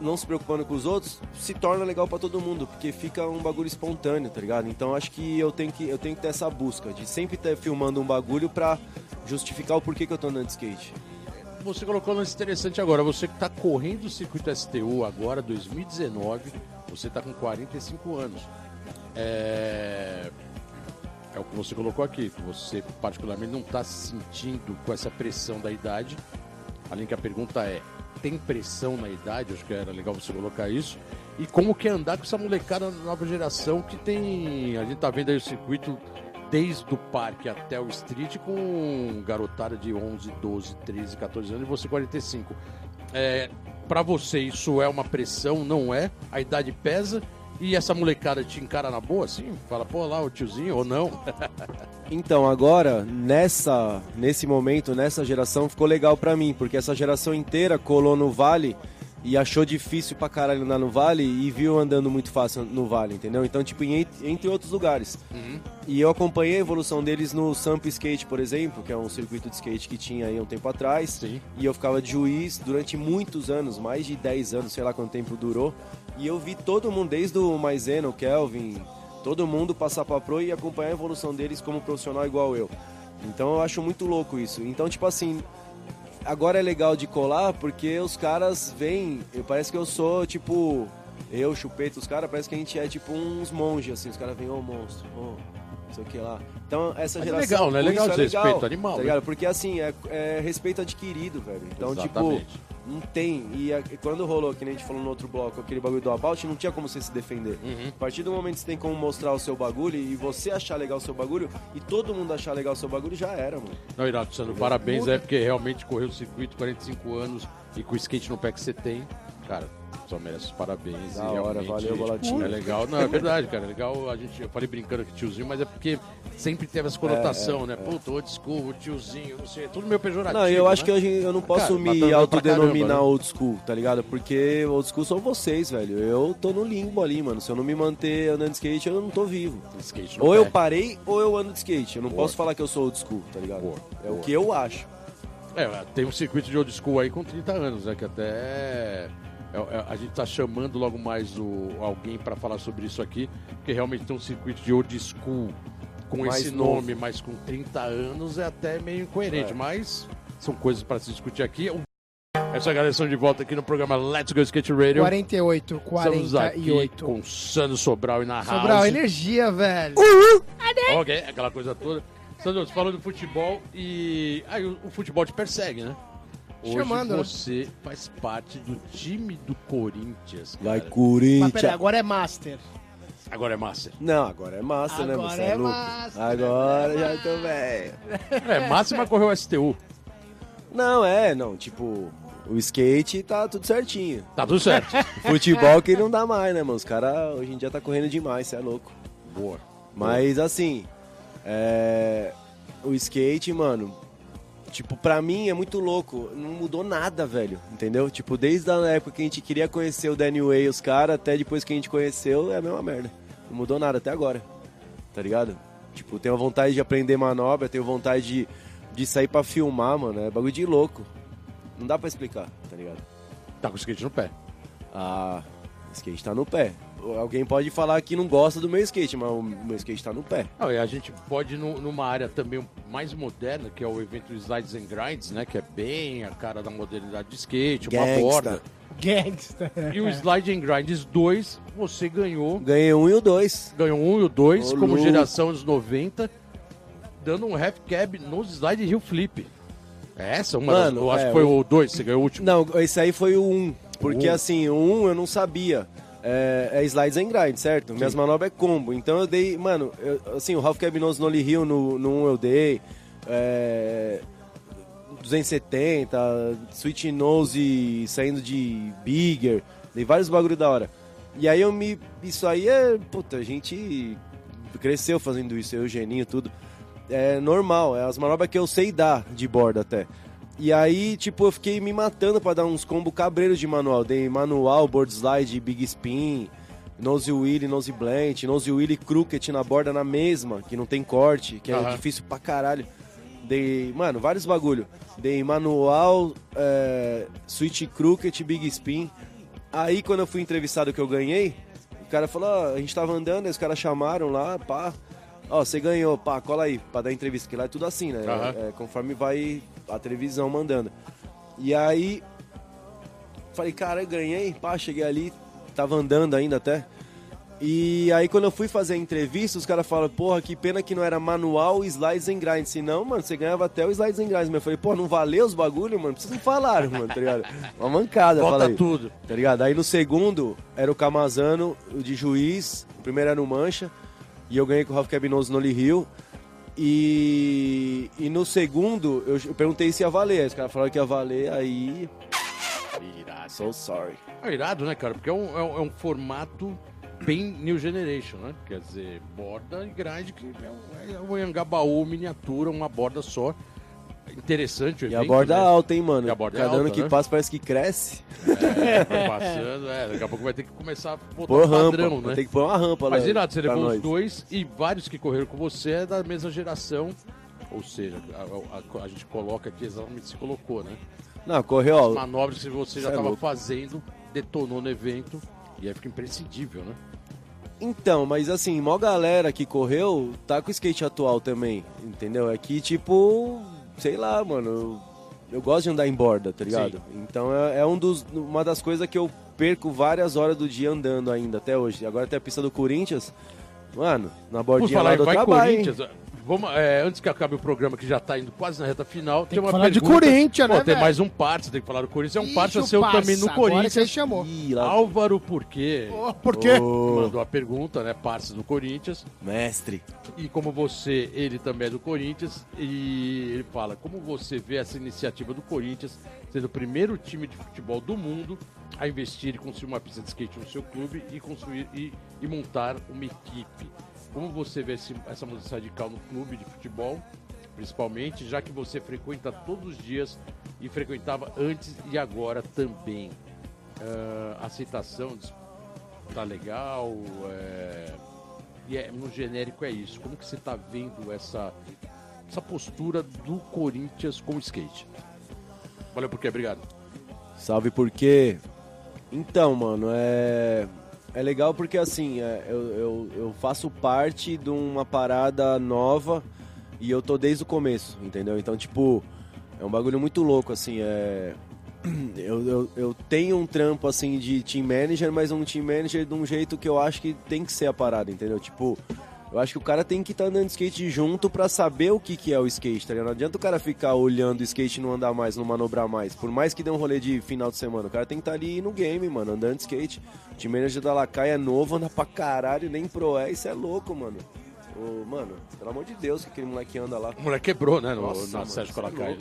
não se preocupando com os outros, se torna legal para todo mundo, porque fica um bagulho espontâneo, tá ligado? Então acho que eu tenho que, eu tenho que ter essa busca de sempre estar filmando um bagulho pra justificar o porquê que eu tô andando de skate. Você colocou um lance interessante agora. Você que está correndo o circuito STU agora, 2019, você está com 45 anos. É... é o que você colocou aqui, que você particularmente não está se sentindo com essa pressão da idade. Além que a pergunta é, tem pressão na idade? Acho que era legal você colocar isso. E como que é andar com essa molecada da nova geração que tem... A gente tá vendo aí o circuito desde o parque até o street com garotada de 11, 12, 13, 14 anos e você 45. É, para você isso é uma pressão, não é? A idade pesa e essa molecada te encara na boa, assim? Fala, pô, lá o tiozinho ou não? *laughs* Então, agora, nessa, nesse momento, nessa geração, ficou legal pra mim, porque essa geração inteira colou no Vale e achou difícil pra caralho andar no Vale e viu andando muito fácil no Vale, entendeu? Então, tipo, em- entre outros lugares. E eu acompanhei a evolução deles no Samp Skate, por exemplo, que é um circuito de skate que tinha aí um tempo atrás. Sim. E eu ficava de juiz durante muitos anos, mais de 10 anos, sei lá quanto tempo durou. E eu vi todo mundo, desde o Maisena, o Kelvin, todo mundo passar pra pro e acompanhar a evolução deles como profissional igual eu. Então eu acho muito louco isso. Então, tipo assim, agora é legal de colar porque os caras vêm, parece que eu sou tipo eu, chupeta, os caras, parece que a gente é tipo uns monges, assim, os caras vêm, ô monstro, ô, não sei o que lá. Então, essa é geração. legal, né? isso Legal é esse respeito animal, Tá né? Porque assim, é, é respeito adquirido, velho. Então, Exatamente. tipo, não tem. E, a- e quando rolou, que nem a gente falou no outro bloco, aquele bagulho do About, não tinha como você se defender. Uhum. A partir do momento que você tem como mostrar o seu bagulho e você achar legal o seu bagulho e todo mundo achar legal o seu bagulho, já era, mano. Não, Irato, Sandro, parabéns, é porque realmente correu o circuito 45 anos e com o skate no pé que você tem, cara, só merece os parabéns. Da e hora, valeu, Bolotinho. É legal, não, é verdade, cara, é legal, a gente, eu falei brincando aqui tiozinho, mas é porque sempre teve essa conotação, né, puta, old school, o tiozinho, não sei, é tudo meio pejorativo, Não, eu acho né? que hoje eu não posso Cara, me autodenominar caramba, né? old school, tá ligado? Porque old school são vocês, velho. Eu tô no limbo ali, mano. Se eu não me manter andando de skate, eu não tô vivo. Skate Ou eu pé. parei ou eu ando de skate. Eu não Boa. posso falar que eu sou old school, tá ligado? Boa, É o que eu acho. É, tem um circuito de old school aí com 30 anos, né? Que até é- é- a gente tá chamando logo mais o, alguém para falar sobre isso aqui, porque realmente tem um circuito de old school com Mais esse novo. nome, mas com 30 anos é até meio incoerente, É. mas são coisas para se discutir aqui. Essa galera estão de volta aqui no programa Let's Go Skate Radio. 48, Estamos aqui 48. com Sandro Sobral e na Sobral, House. energia, velho. Ok, aquela coisa toda. Sandro, você falou do futebol e. Aí o, o futebol te persegue, né? Hoje Chamando, né? você faz parte do time do Corinthians. Vai, cara. Mas Corinthians. peraí, agora é Master. Agora é Master. Não, agora é massa, né, Agora você é louco? massa, Agora é já tô velho. É, máxima correu STU. Não, é, não, tipo, o skate tá tudo certinho. Tá tudo certo. *laughs* Futebol que não dá mais, né, mano? Os caras hoje em dia tá correndo demais, você é louco. Boa. Mas assim, é, o skate, mano, tipo, pra mim é muito louco. Não mudou nada, velho. Entendeu? Tipo, desde a época que a gente queria conhecer o Danny Way e os caras, até depois que a gente conheceu, é a mesma merda. Não mudou nada até agora. Tá ligado? Tipo, tenho vontade de aprender manobra, tenho vontade de, de sair pra filmar, mano. É bagulho de louco. Não dá pra explicar, tá ligado? Tá com o skate no pé. Ah, o skate tá no pé. Alguém pode falar que não gosta do meu skate, mas o meu skate tá no pé. Não, e a gente pode ir nu- numa área também mais moderna, que é o evento Slides and Grinds, né? Que é bem a cara da modernidade de skate, uma Gangsta. borda. Gangsta. E o Slide and Grinds 2, você ganhou. Ganhei um e o dois. Ganhou um e o dois, Ô, como louco. geração dos 90, dando um half cab no slide Rio Flip. É essa? Uma Mano, das, eu acho é, que foi o- o 2, você ganhou o último. Não, esse aí foi o 1. Um, porque Um. assim, o 1 um eu não sabia. É, é slides and grind, certo? Minhas manobras é combo. Então eu dei, mano, eu- assim, o Ralph Cabinoso no Oli Hill no, no 1 um eu dei. é, 270, Sweet Nose saindo de Bigger, dei vários bagulho da hora. E aí eu me. Isso aí é. Puta, a gente cresceu fazendo isso, eu, o Geninho, tudo. É normal, é as manobras que eu sei dar de borda até. E aí, tipo, eu fiquei me matando para dar uns combo cabreiros de manual. Dei manual, board slide, big spin, nose wheel, nose blunt, nose wheel crooked na borda na mesma, que não tem corte, que é difícil pra caralho. Dei, mano, vários bagulho. Dei manual, é, switch crooked, big spin. Aí, quando eu fui entrevistado que eu ganhei, o cara falou, ó, a gente tava andando, aí os caras chamaram lá, pá. Ó, você ganhou, pá, cola aí, pra dar entrevista, que lá é tudo assim, né? Aham. É, conforme vai a televisão mandando. E aí, falei, cara, eu ganhei, pá, cheguei ali, tava andando ainda até. E aí quando eu fui fazer a entrevista, os caras falaram, porra, que pena que não era manual slides and grind. Se não, mano, você ganhava até o slides and grinds. Mas eu falei, pô, não valeu os bagulho, mano? Vocês não falaram, mano, tá ligado? *laughs* Uma mancada, Volta falei. tudo. Tá ligado? Aí no segundo era o Camazano, o de juiz, o primeiro era no Mancha, e eu ganhei com o Ralph Cabinoso no Lee Hill. E, e no segundo, eu, eu perguntei se ia valer. Aí os caras falaram que ia valer, aí. Irado. So sorry. É irado, né, cara? Porque é um, é um- é um formato bem New Generation, né? Quer dizer, borda e grind, que é um, é um Anhangabaú miniatura, uma borda só. Interessante o E a evento, borda né? alta, hein, mano? A borda é Cada ano alta, que né? passa parece que cresce. É, *laughs* vai passando, é, daqui a pouco vai ter que começar a botar Pôr um padrão, né? ter que pôr uma rampa Mas lá. irado, você pra levou os dois e vários que correram com você é da mesma geração. Ou seja, a, a- a gente coloca aqui exatamente se colocou, né? Não, correu, As manobras que você já é estava louco. fazendo, detonou no evento e aí fica imprescindível, né? Então, mas assim, mó galera que correu tá com o skate atual também, entendeu? É que, tipo, sei lá, mano, eu, eu gosto de andar em borda, tá ligado? Então é, é um dos, uma das coisas que eu perco várias horas do dia andando ainda, até hoje. Agora tem a pista do Corinthians, mano, na Por bordinha falar lá do vai trabalho, hein? Corinthians, vamos, é, antes que acabe o programa, que já está indo quase na reta final, tem, que uma falar de pergunta. Corinthians, Pô, né, tem velho? mais um parça, tem que falar do Corinthians. É um o seu parça, também no agora você Corinthians. chamou. Ih, lá- Álvaro Porquê Oh, por quê? mandou a pergunta, né? Parça do Corinthians. Mestre. E como você, ele também é do Corinthians, e ele fala, como você vê essa iniciativa do Corinthians sendo o primeiro time de futebol do mundo a investir e construir uma pista de skate no seu clube e construir e, e montar uma equipe. Como você vê esse- essa mudança radical no clube de futebol, principalmente, já que você frequenta todos os dias e frequentava antes e agora também. A aceitação tá legal, é, e é, no genérico é isso. Como que você tá vendo essa, essa postura do Corinthians com o skate? Valeu por quê? Obrigado. Salve por quê? Então, mano, é. É legal porque assim, é, eu, eu, eu faço parte de uma parada nova e eu tô desde o começo, entendeu? Então, tipo, é um bagulho muito louco, assim, é. *clears throat* Eu, eu, eu tenho um trampo assim de team manager, mas um team manager de um jeito que eu acho que tem que ser a parada, entendeu? Tipo, eu acho que o cara tem que estar andando de skate junto pra saber o que, que é o skate, tá ligado? Não adianta o cara ficar olhando o skate e não andar mais, não manobrar mais. Por mais que dê um rolê de final de semana, o cara tem que estar ali no game, mano, andando de skate. O team manager da Lacaia é novo, anda pra caralho, nem pro é, isso é louco, mano. Ô, mano, pelo amor de Deus que aquele moleque anda lá. O moleque quebrou, né? No, Nossa, na mano, Sérgio é Colacaia.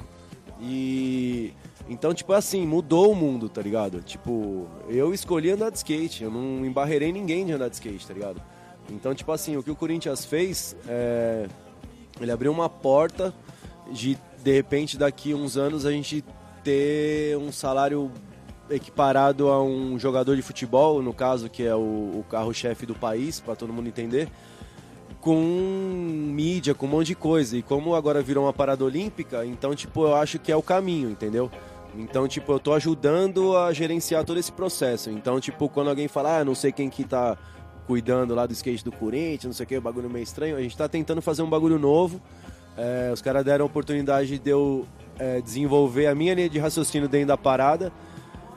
E então, tipo assim, mudou o mundo, tá ligado? Tipo, eu escolhi andar de skate, eu não embarrerei ninguém de andar de skate, tá ligado? Então, tipo assim, o que o Corinthians fez é. Ele abriu uma porta de, de repente, daqui uns anos a gente ter um salário equiparado a um jogador de futebol, no caso, que é o, o carro-chefe do país, pra todo mundo entender com mídia, com um monte de coisa. E como agora virou uma parada olímpica, então, tipo, eu acho que é o caminho, entendeu? Então, tipo, eu tô ajudando a gerenciar todo esse processo. Então, tipo, quando alguém fala, ah, não sei quem que tá cuidando lá do skate do Corinthians, não sei o que, bagulho meio estranho, a gente tá tentando fazer um bagulho novo. É, os caras deram a oportunidade de eu é, desenvolver a minha linha de raciocínio dentro da parada.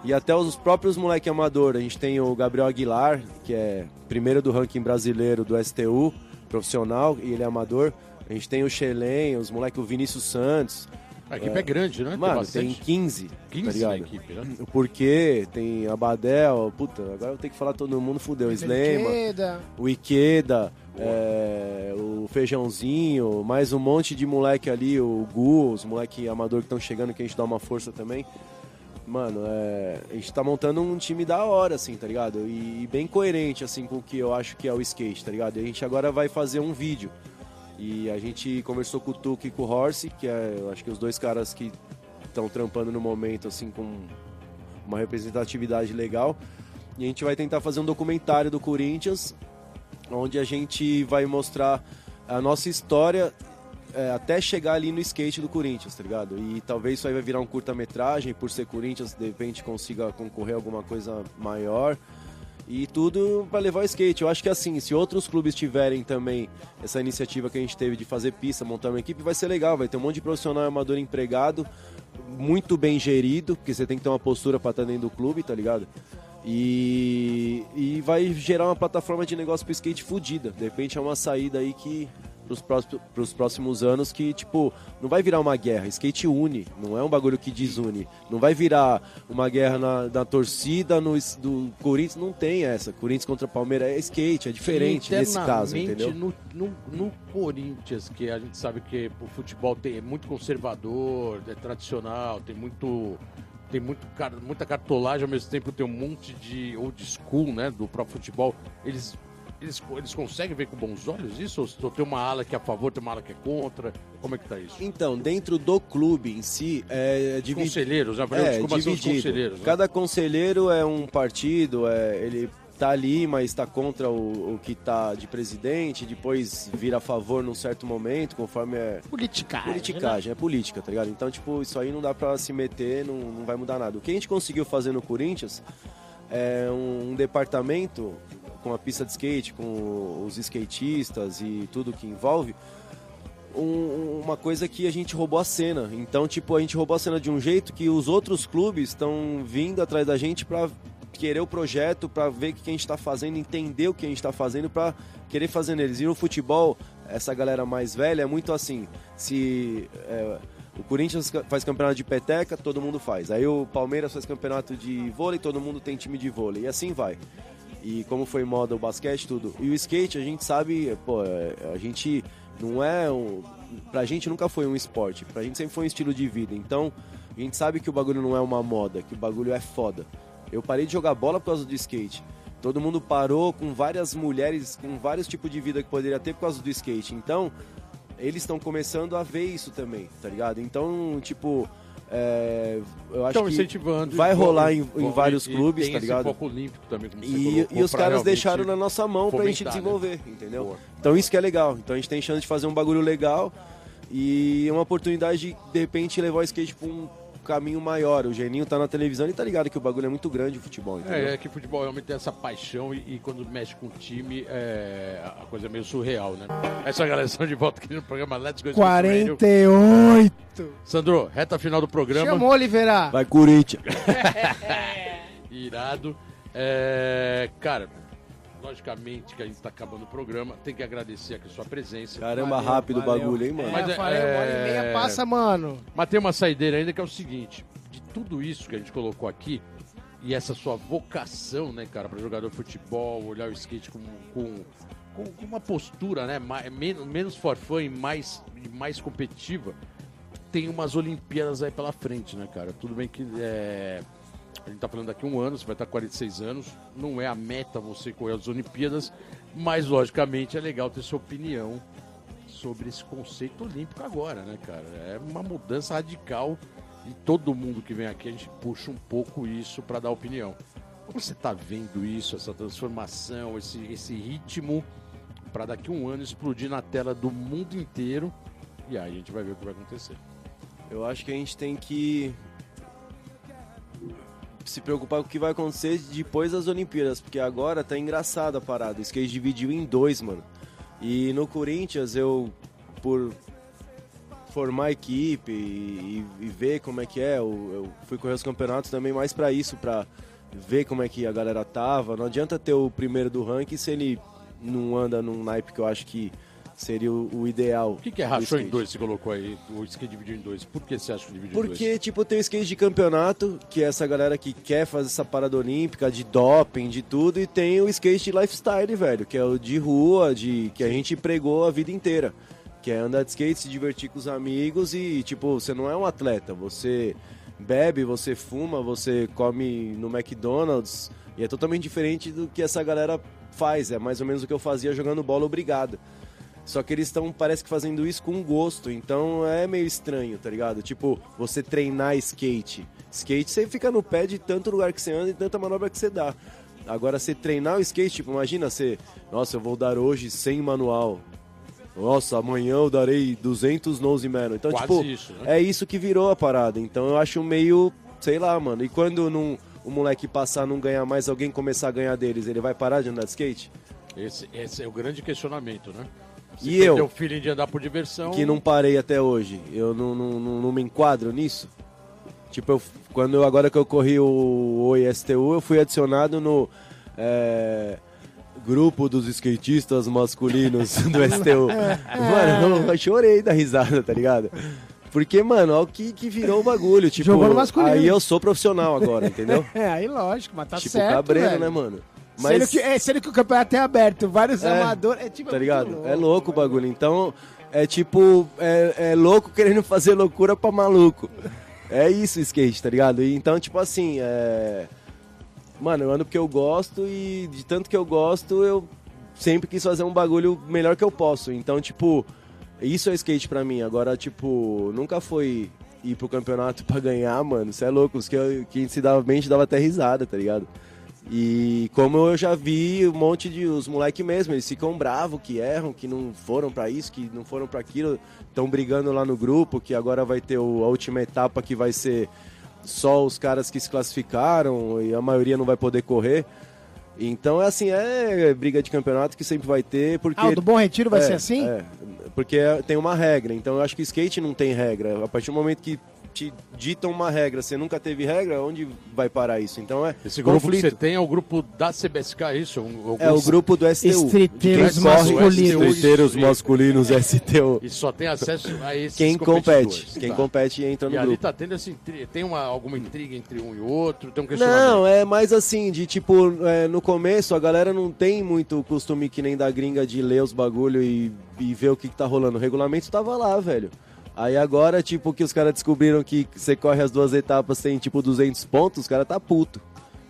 E até os próprios moleque amador. A gente tem o Gabriel Aguilar, que é primeiro do ranking brasileiro do STU, profissional, e ele é amador. A gente tem o Xelen, os moleque, o Vinícius Santos. A equipe é, grande, né? Mano, tem, bastante. 15. 15 tá ligado? na equipe, né? Porque tem a Badel, puta, agora eu ter que falar todo mundo, fudeu. Slema, Ikeda. o Ikeda, é, o Feijãozinho, mais um monte de moleque ali, o Gu, os moleque amador que estão chegando, que a gente dá uma força também. Mano, é, a gente tá montando um time da hora, assim, tá ligado? E, e bem coerente, assim, com o que eu acho que é o skate, tá ligado? E a gente agora vai fazer um vídeo. E a gente conversou com o Tuque e com o Horse, que é, eu acho que os dois caras que estão trampando no momento, assim, com uma representatividade legal. E a gente vai tentar fazer um documentário do Corinthians, onde a gente vai mostrar a nossa história é, até chegar ali no skate do Corinthians, tá ligado? E talvez isso aí vai virar um curta-metragem, por ser Corinthians, de repente consiga concorrer a alguma coisa maior. E tudo para levar o skate. Eu acho que assim, se outros clubes tiverem também essa iniciativa que a gente teve de fazer pista, montar uma equipe, vai ser legal. Vai ter um monte de profissional amador empregado, muito bem gerido, porque você tem que ter uma postura para estar dentro do clube, tá ligado? E, e vai gerar uma plataforma de negócio pro skate fodida. De repente é uma saída aí que pros próximos, pros próximos anos que, tipo, não vai virar uma guerra. Skate une, não é um bagulho que desune. Não vai virar uma guerra na, na torcida no, do Corinthians, não tem essa. Corinthians contra Palmeiras é skate, é diferente nesse caso, entendeu? No, no, no Corinthians, que a gente sabe que o futebol tem, é muito conservador, é tradicional, tem muito tem muito, muita cartolagem, ao mesmo tempo tem um monte de old school, né, do próprio futebol. Eles eles, eles conseguem ver com bons olhos isso? Ou tem uma ala que é a favor, tem uma ala que é contra? Como é que tá isso? Então, dentro do clube em si, é dividido. Conselheiros, já é, como dividido. Conselheiros. Né? Cada conselheiro é um partido, é, ele tá ali, mas está contra o, o que tá de presidente, depois vira a favor num certo momento, conforme é. Politicagem. Politicagem, né? é política, tá ligado? Então, tipo, isso aí não dá pra se meter, não, não vai mudar nada. O que a gente conseguiu fazer no Corinthians é um, um departamento com a pista de skate, com os skatistas e tudo que envolve, um, uma coisa que a gente roubou a cena. Então, tipo, a gente roubou a cena de um jeito que os outros clubes estão vindo atrás da gente para querer o projeto, para ver o que a gente está fazendo, entender o que a gente está fazendo, para querer fazer neles. E no futebol, essa galera mais velha é muito assim. Se é, o Corinthians faz campeonato de peteca, todo mundo faz. Aí o Palmeiras faz campeonato de vôlei, todo mundo tem time de vôlei. E assim vai e como foi moda o basquete, tudo. E o skate, a gente sabe, pô, é, a gente não é um. Pra gente nunca foi um esporte, pra gente sempre foi um estilo de vida. Então, a gente sabe que o bagulho não é uma moda, que o bagulho é foda. Eu parei de jogar bola por causa do skate. Todo mundo parou com várias mulheres, com vários tipos de vida que poderia ter por causa do skate. Então, eles estão começando a ver isso também, tá ligado? Então, tipo, é, eu acho que incentivando, vai rolar em, em vários e, clubes, e tá ligado? Foco olímpico também, e, e os caras deixaram na nossa mão pra gente né? desenvolver, né? entendeu? Boa. Então isso que é legal. Então a gente tem chance de fazer um bagulho legal e uma oportunidade de de repente levar o skate pra um caminho maior. O Geninho tá na televisão e tá ligado que o bagulho é muito grande o futebol, entendeu? É, é que o futebol realmente tem essa paixão e, e, quando mexe com o time, é, a coisa é meio surreal, né? Essa galera estão de volta aqui no programa Let's Go 48! Sandro, reta final do programa. Chamou, Oliveira! Vai, Corinthians! *laughs* *laughs* Irado. É, cara, logicamente que a gente está acabando o programa, tem que agradecer aqui a sua presença. Caramba, valeu, rápido o bagulho, hein, mano? Mas, é, falei, uma hora e meia é, passa, mano. Mas tem uma saideira ainda que é o seguinte, de tudo isso que a gente colocou aqui, e essa sua vocação, né, cara, para jogador de futebol, olhar o skate com, com, com uma postura, né, mais, menos, menos forfã e mais, mais competitiva, tem umas Olimpíadas aí pela frente, né, cara? Tudo bem que é a gente está falando daqui um ano, você vai estar com 46 anos. Não é a meta você correr as Olimpíadas, mas logicamente é legal ter sua opinião sobre esse conceito olímpico agora, né, cara? É uma mudança radical e todo mundo que vem aqui a gente puxa um pouco isso para dar opinião. Como você está vendo isso, essa transformação, esse, esse ritmo para daqui um ano explodir na tela do mundo inteiro e aí a gente vai ver o que vai acontecer. Eu acho que a gente tem que se preocupar com o que vai acontecer depois das Olimpíadas, porque agora tá engraçada a parada. O skate dividiu em dois, mano. E no Corinthians eu, por formar equipe e, e ver como é que é, eu, eu, fui correr os campeonatos também mais para isso, para ver como é que a galera tava. Não adianta ter o primeiro do ranking se ele não anda num naipe que eu acho que seria o, o ideal. O que, que é rachou em dois, você colocou aí? O skate dividiu em dois. Por que você acha que dividiu em dois? Porque, tipo, tem o skate de campeonato, que é essa galera que quer fazer essa parada olímpica, de doping, de tudo, e tem o skate de lifestyle, velho, que é o de rua, de que a gente pregou a vida inteira. Que é andar de skate, se divertir com os amigos e, tipo, você não é um atleta, você bebe, você fuma, você come no McDonald's, e é totalmente diferente do que essa galera faz, é mais ou menos o que eu fazia jogando bola obrigado. Só que eles estão, parece que fazendo isso com gosto, então é meio estranho, tá ligado? Tipo, você treinar skate. Skate você fica no pé de tanto lugar que você anda e tanta manobra que você dá. Agora, você treinar o skate, tipo, imagina você, nossa, eu vou dar hoje 100 manual. Nossa, amanhã eu darei 200 nose man. Então, Quase tipo, isso, né? é isso que virou a parada. Então eu acho meio, sei lá, mano. E quando não, o moleque passar a não ganhar mais, alguém começar a ganhar deles, ele vai parar de andar de skate? Esse, esse é o grande questionamento, né? Você E perdeu eu? o feeling de andar por diversão. que não parei até hoje, eu não, não, não, não me enquadro nisso? Tipo, eu, quando eu, agora que eu corri o Oi STU, eu fui adicionado no é, grupo dos skatistas masculinos *laughs* do STU. Mano, eu *laughs* chorei da risada, tá ligado? Porque, mano, olha o que, que virou o bagulho. Tipo, Jogou no masculino. aí eu sou profissional agora, entendeu? *laughs* É, aí lógico, mas tá tipo, certo, cabreiro, velho. né, mano? Sendo, que, é, sendo que o campeonato é aberto, vários É, amadores. É, tipo, tá ligado? é louco o bagulho. Então, é tipo, é, é louco querendo fazer loucura pra maluco. É isso o skate, tá ligado? E então, tipo assim, é. Mano, eu ando porque eu gosto e de tanto que eu gosto, eu sempre quis fazer um bagulho melhor que eu posso. Então, tipo, isso é skate pra mim. Agora, tipo, nunca foi ir pro campeonato *laughs* pra ganhar, mano. Você é louco. Os que, eu, que se dava bem, a gente dava até risada, tá ligado? E como eu já vi um monte de os moleque mesmo, eles ficam bravos, que erram, que não foram pra isso, que não foram pra aquilo, estão brigando lá no grupo, que agora vai ter o- a última etapa que vai ser só os caras que se classificaram e a maioria não vai poder correr. Então é assim, é briga de campeonato que sempre vai ter, porque Ah, o do Bom Retiro vai é, ser assim? É, porque é- tem uma regra. Então eu acho que skate não tem regra. A partir do momento que te ditam uma regra, você nunca teve regra, onde vai parar isso? Então é Esse grupo conflito. que você tem é o grupo da CBSK, é isso? Um- É o grupo do STU. Estriteiros quem corre- masculinos. Estriteiros masculinos STU. E só tem acesso a esses Quem compete. Quem Tá. compete entra no E ali grupo. tá tendo assim, tri- tem uma, alguma intriga entre um e outro, tem um Não, questionamento. é mais assim, de tipo, é, no começo a galera não tem muito costume que nem da gringa de ler os bagulho e, e ver o que, que tá rolando. O regulamento tava lá, velho. Aí agora, tipo, que os caras descobriram que você corre as duas etapas tem tipo 200 pontos, os caras tá puto,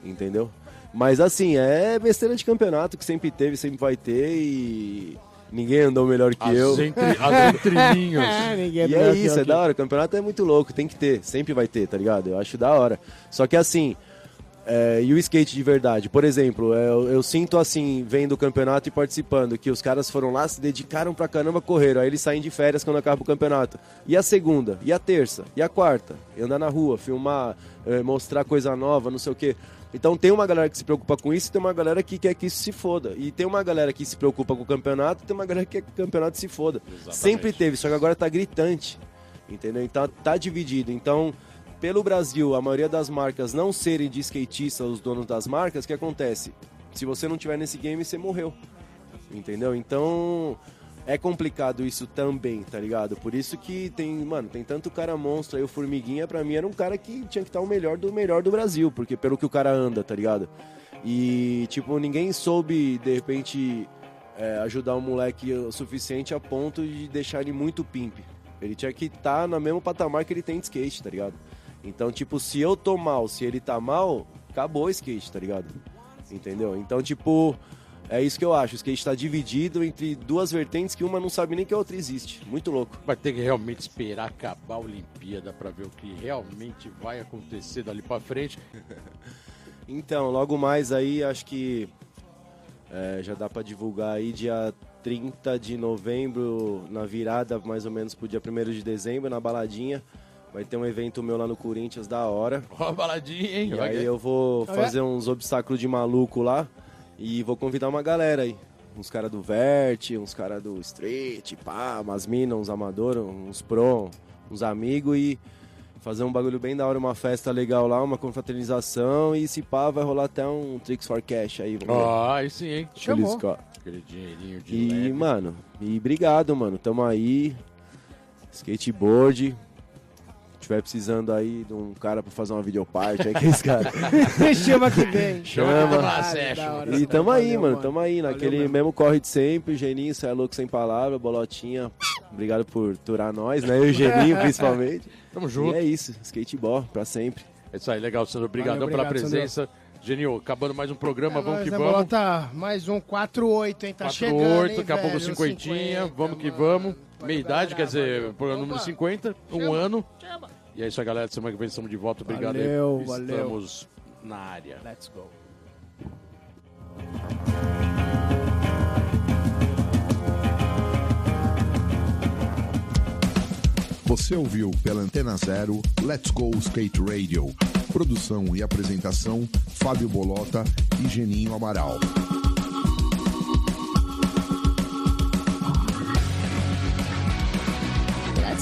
entendeu? Mas assim, é besteira de campeonato que sempre teve, sempre vai ter e ninguém andou melhor que eu. As, entre, *laughs* as entrelinhas. É, ninguém E melhor é isso, eu é da hora. O campeonato é muito louco, tem que ter, sempre vai ter, tá ligado? Eu acho da hora. Só que assim, é, e o skate de verdade? Por exemplo, é, eu, eu sinto assim, vendo o campeonato e participando, que os caras foram lá, se dedicaram pra caramba, correram. Aí eles saem de férias quando acaba o campeonato. E a segunda? E a terça? E a quarta? E andar na rua, filmar, é, mostrar coisa nova, não sei o quê. Então tem uma galera que se preocupa com isso e tem uma galera que quer que isso se foda. E tem uma galera que se preocupa com o campeonato e tem uma galera que quer que o campeonato se foda. Exatamente. Sempre teve, só que agora tá gritante. Entendeu? Então tá dividido. Então, pelo Brasil, a maioria das marcas não serem de skatista, os donos das marcas, o que acontece? Se você não tiver nesse game, você morreu. Entendeu? Então é complicado isso também, tá ligado? Por isso que tem, mano, tem tanto cara monstro aí, o Formiguinha pra mim era um cara que tinha que estar o melhor do melhor do Brasil, porque pelo que o cara anda, tá ligado? E, tipo, ninguém soube, de repente, é, ajudar o moleque o suficiente a ponto de deixar ele muito pimp. Ele tinha que estar no mesmo patamar que ele tem de skate, tá ligado? Então, tipo, se eu tô mal, se ele tá mal, acabou o skate, tá ligado? Entendeu? Então, tipo, é isso que eu acho. O skate tá dividido entre duas vertentes que uma não sabe nem que a outra existe. Muito louco. Vai ter que realmente esperar acabar a Olimpíada pra ver o que realmente vai acontecer dali pra frente. *laughs* Então, logo mais aí, acho que é, já dá pra divulgar aí dia 30 de novembro, na virada mais ou menos pro dia 1 de dezembro, na baladinha. Vai ter um evento meu lá no Corinthians da hora. Ó, a baladinha, hein? E aí que- eu vou é? fazer uns obstáculos de maluco lá e vou convidar uma galera aí. Uns caras do Vert, uns caras do Street, pá, umas minas, uns amadores, uns pro, uns amigos e, Fazer um bagulho bem da hora, uma festa legal lá, uma confraternização e se pá, vai rolar até um Tricks for Cash aí. Ah, aí sim, hein? Chamou. Aquele dinheirinho de E, leve. mano, e obrigado, mano. Tamo aí. Skateboard. Se tiver precisando aí de um cara pra fazer uma videoparte, é que esse cara. *laughs* Chama que vem. *laughs* Chama Chama. lá, Ah, hora. E tamo aí, Valeu, mano. mano. Tamo aí, Valeu naquele mesmo. mesmo corre de sempre. Geninho, você é louco sem palavra. Bolotinha, obrigado por turar nós, né? E o Geninho, *laughs* principalmente. Tamo E junto. é isso. Skateboard pra sempre. É isso aí, legal, Sandro. Obrigadão Valeu, pela obrigado, presença. Genio, acabando mais um programa, vamos Nós, que né, vamos. Bolota? mais um 4-8, hein? Tá 4, chegando, 8, hein, daqui a pouco velho? 50, 50, vamos que mano. vamos. Meia idade, quer dizer, programa número Opa. 50, um Chama. ano. Chama. E é isso aí, galera. Semana que vem estamos de volta. Obrigado Valeu, aí. valeu. Estamos na área. Let's go. Você ouviu pela Antena Zero Let's Go Skate Radio. Produção e apresentação Fábio Bolota e Geninho Amaral.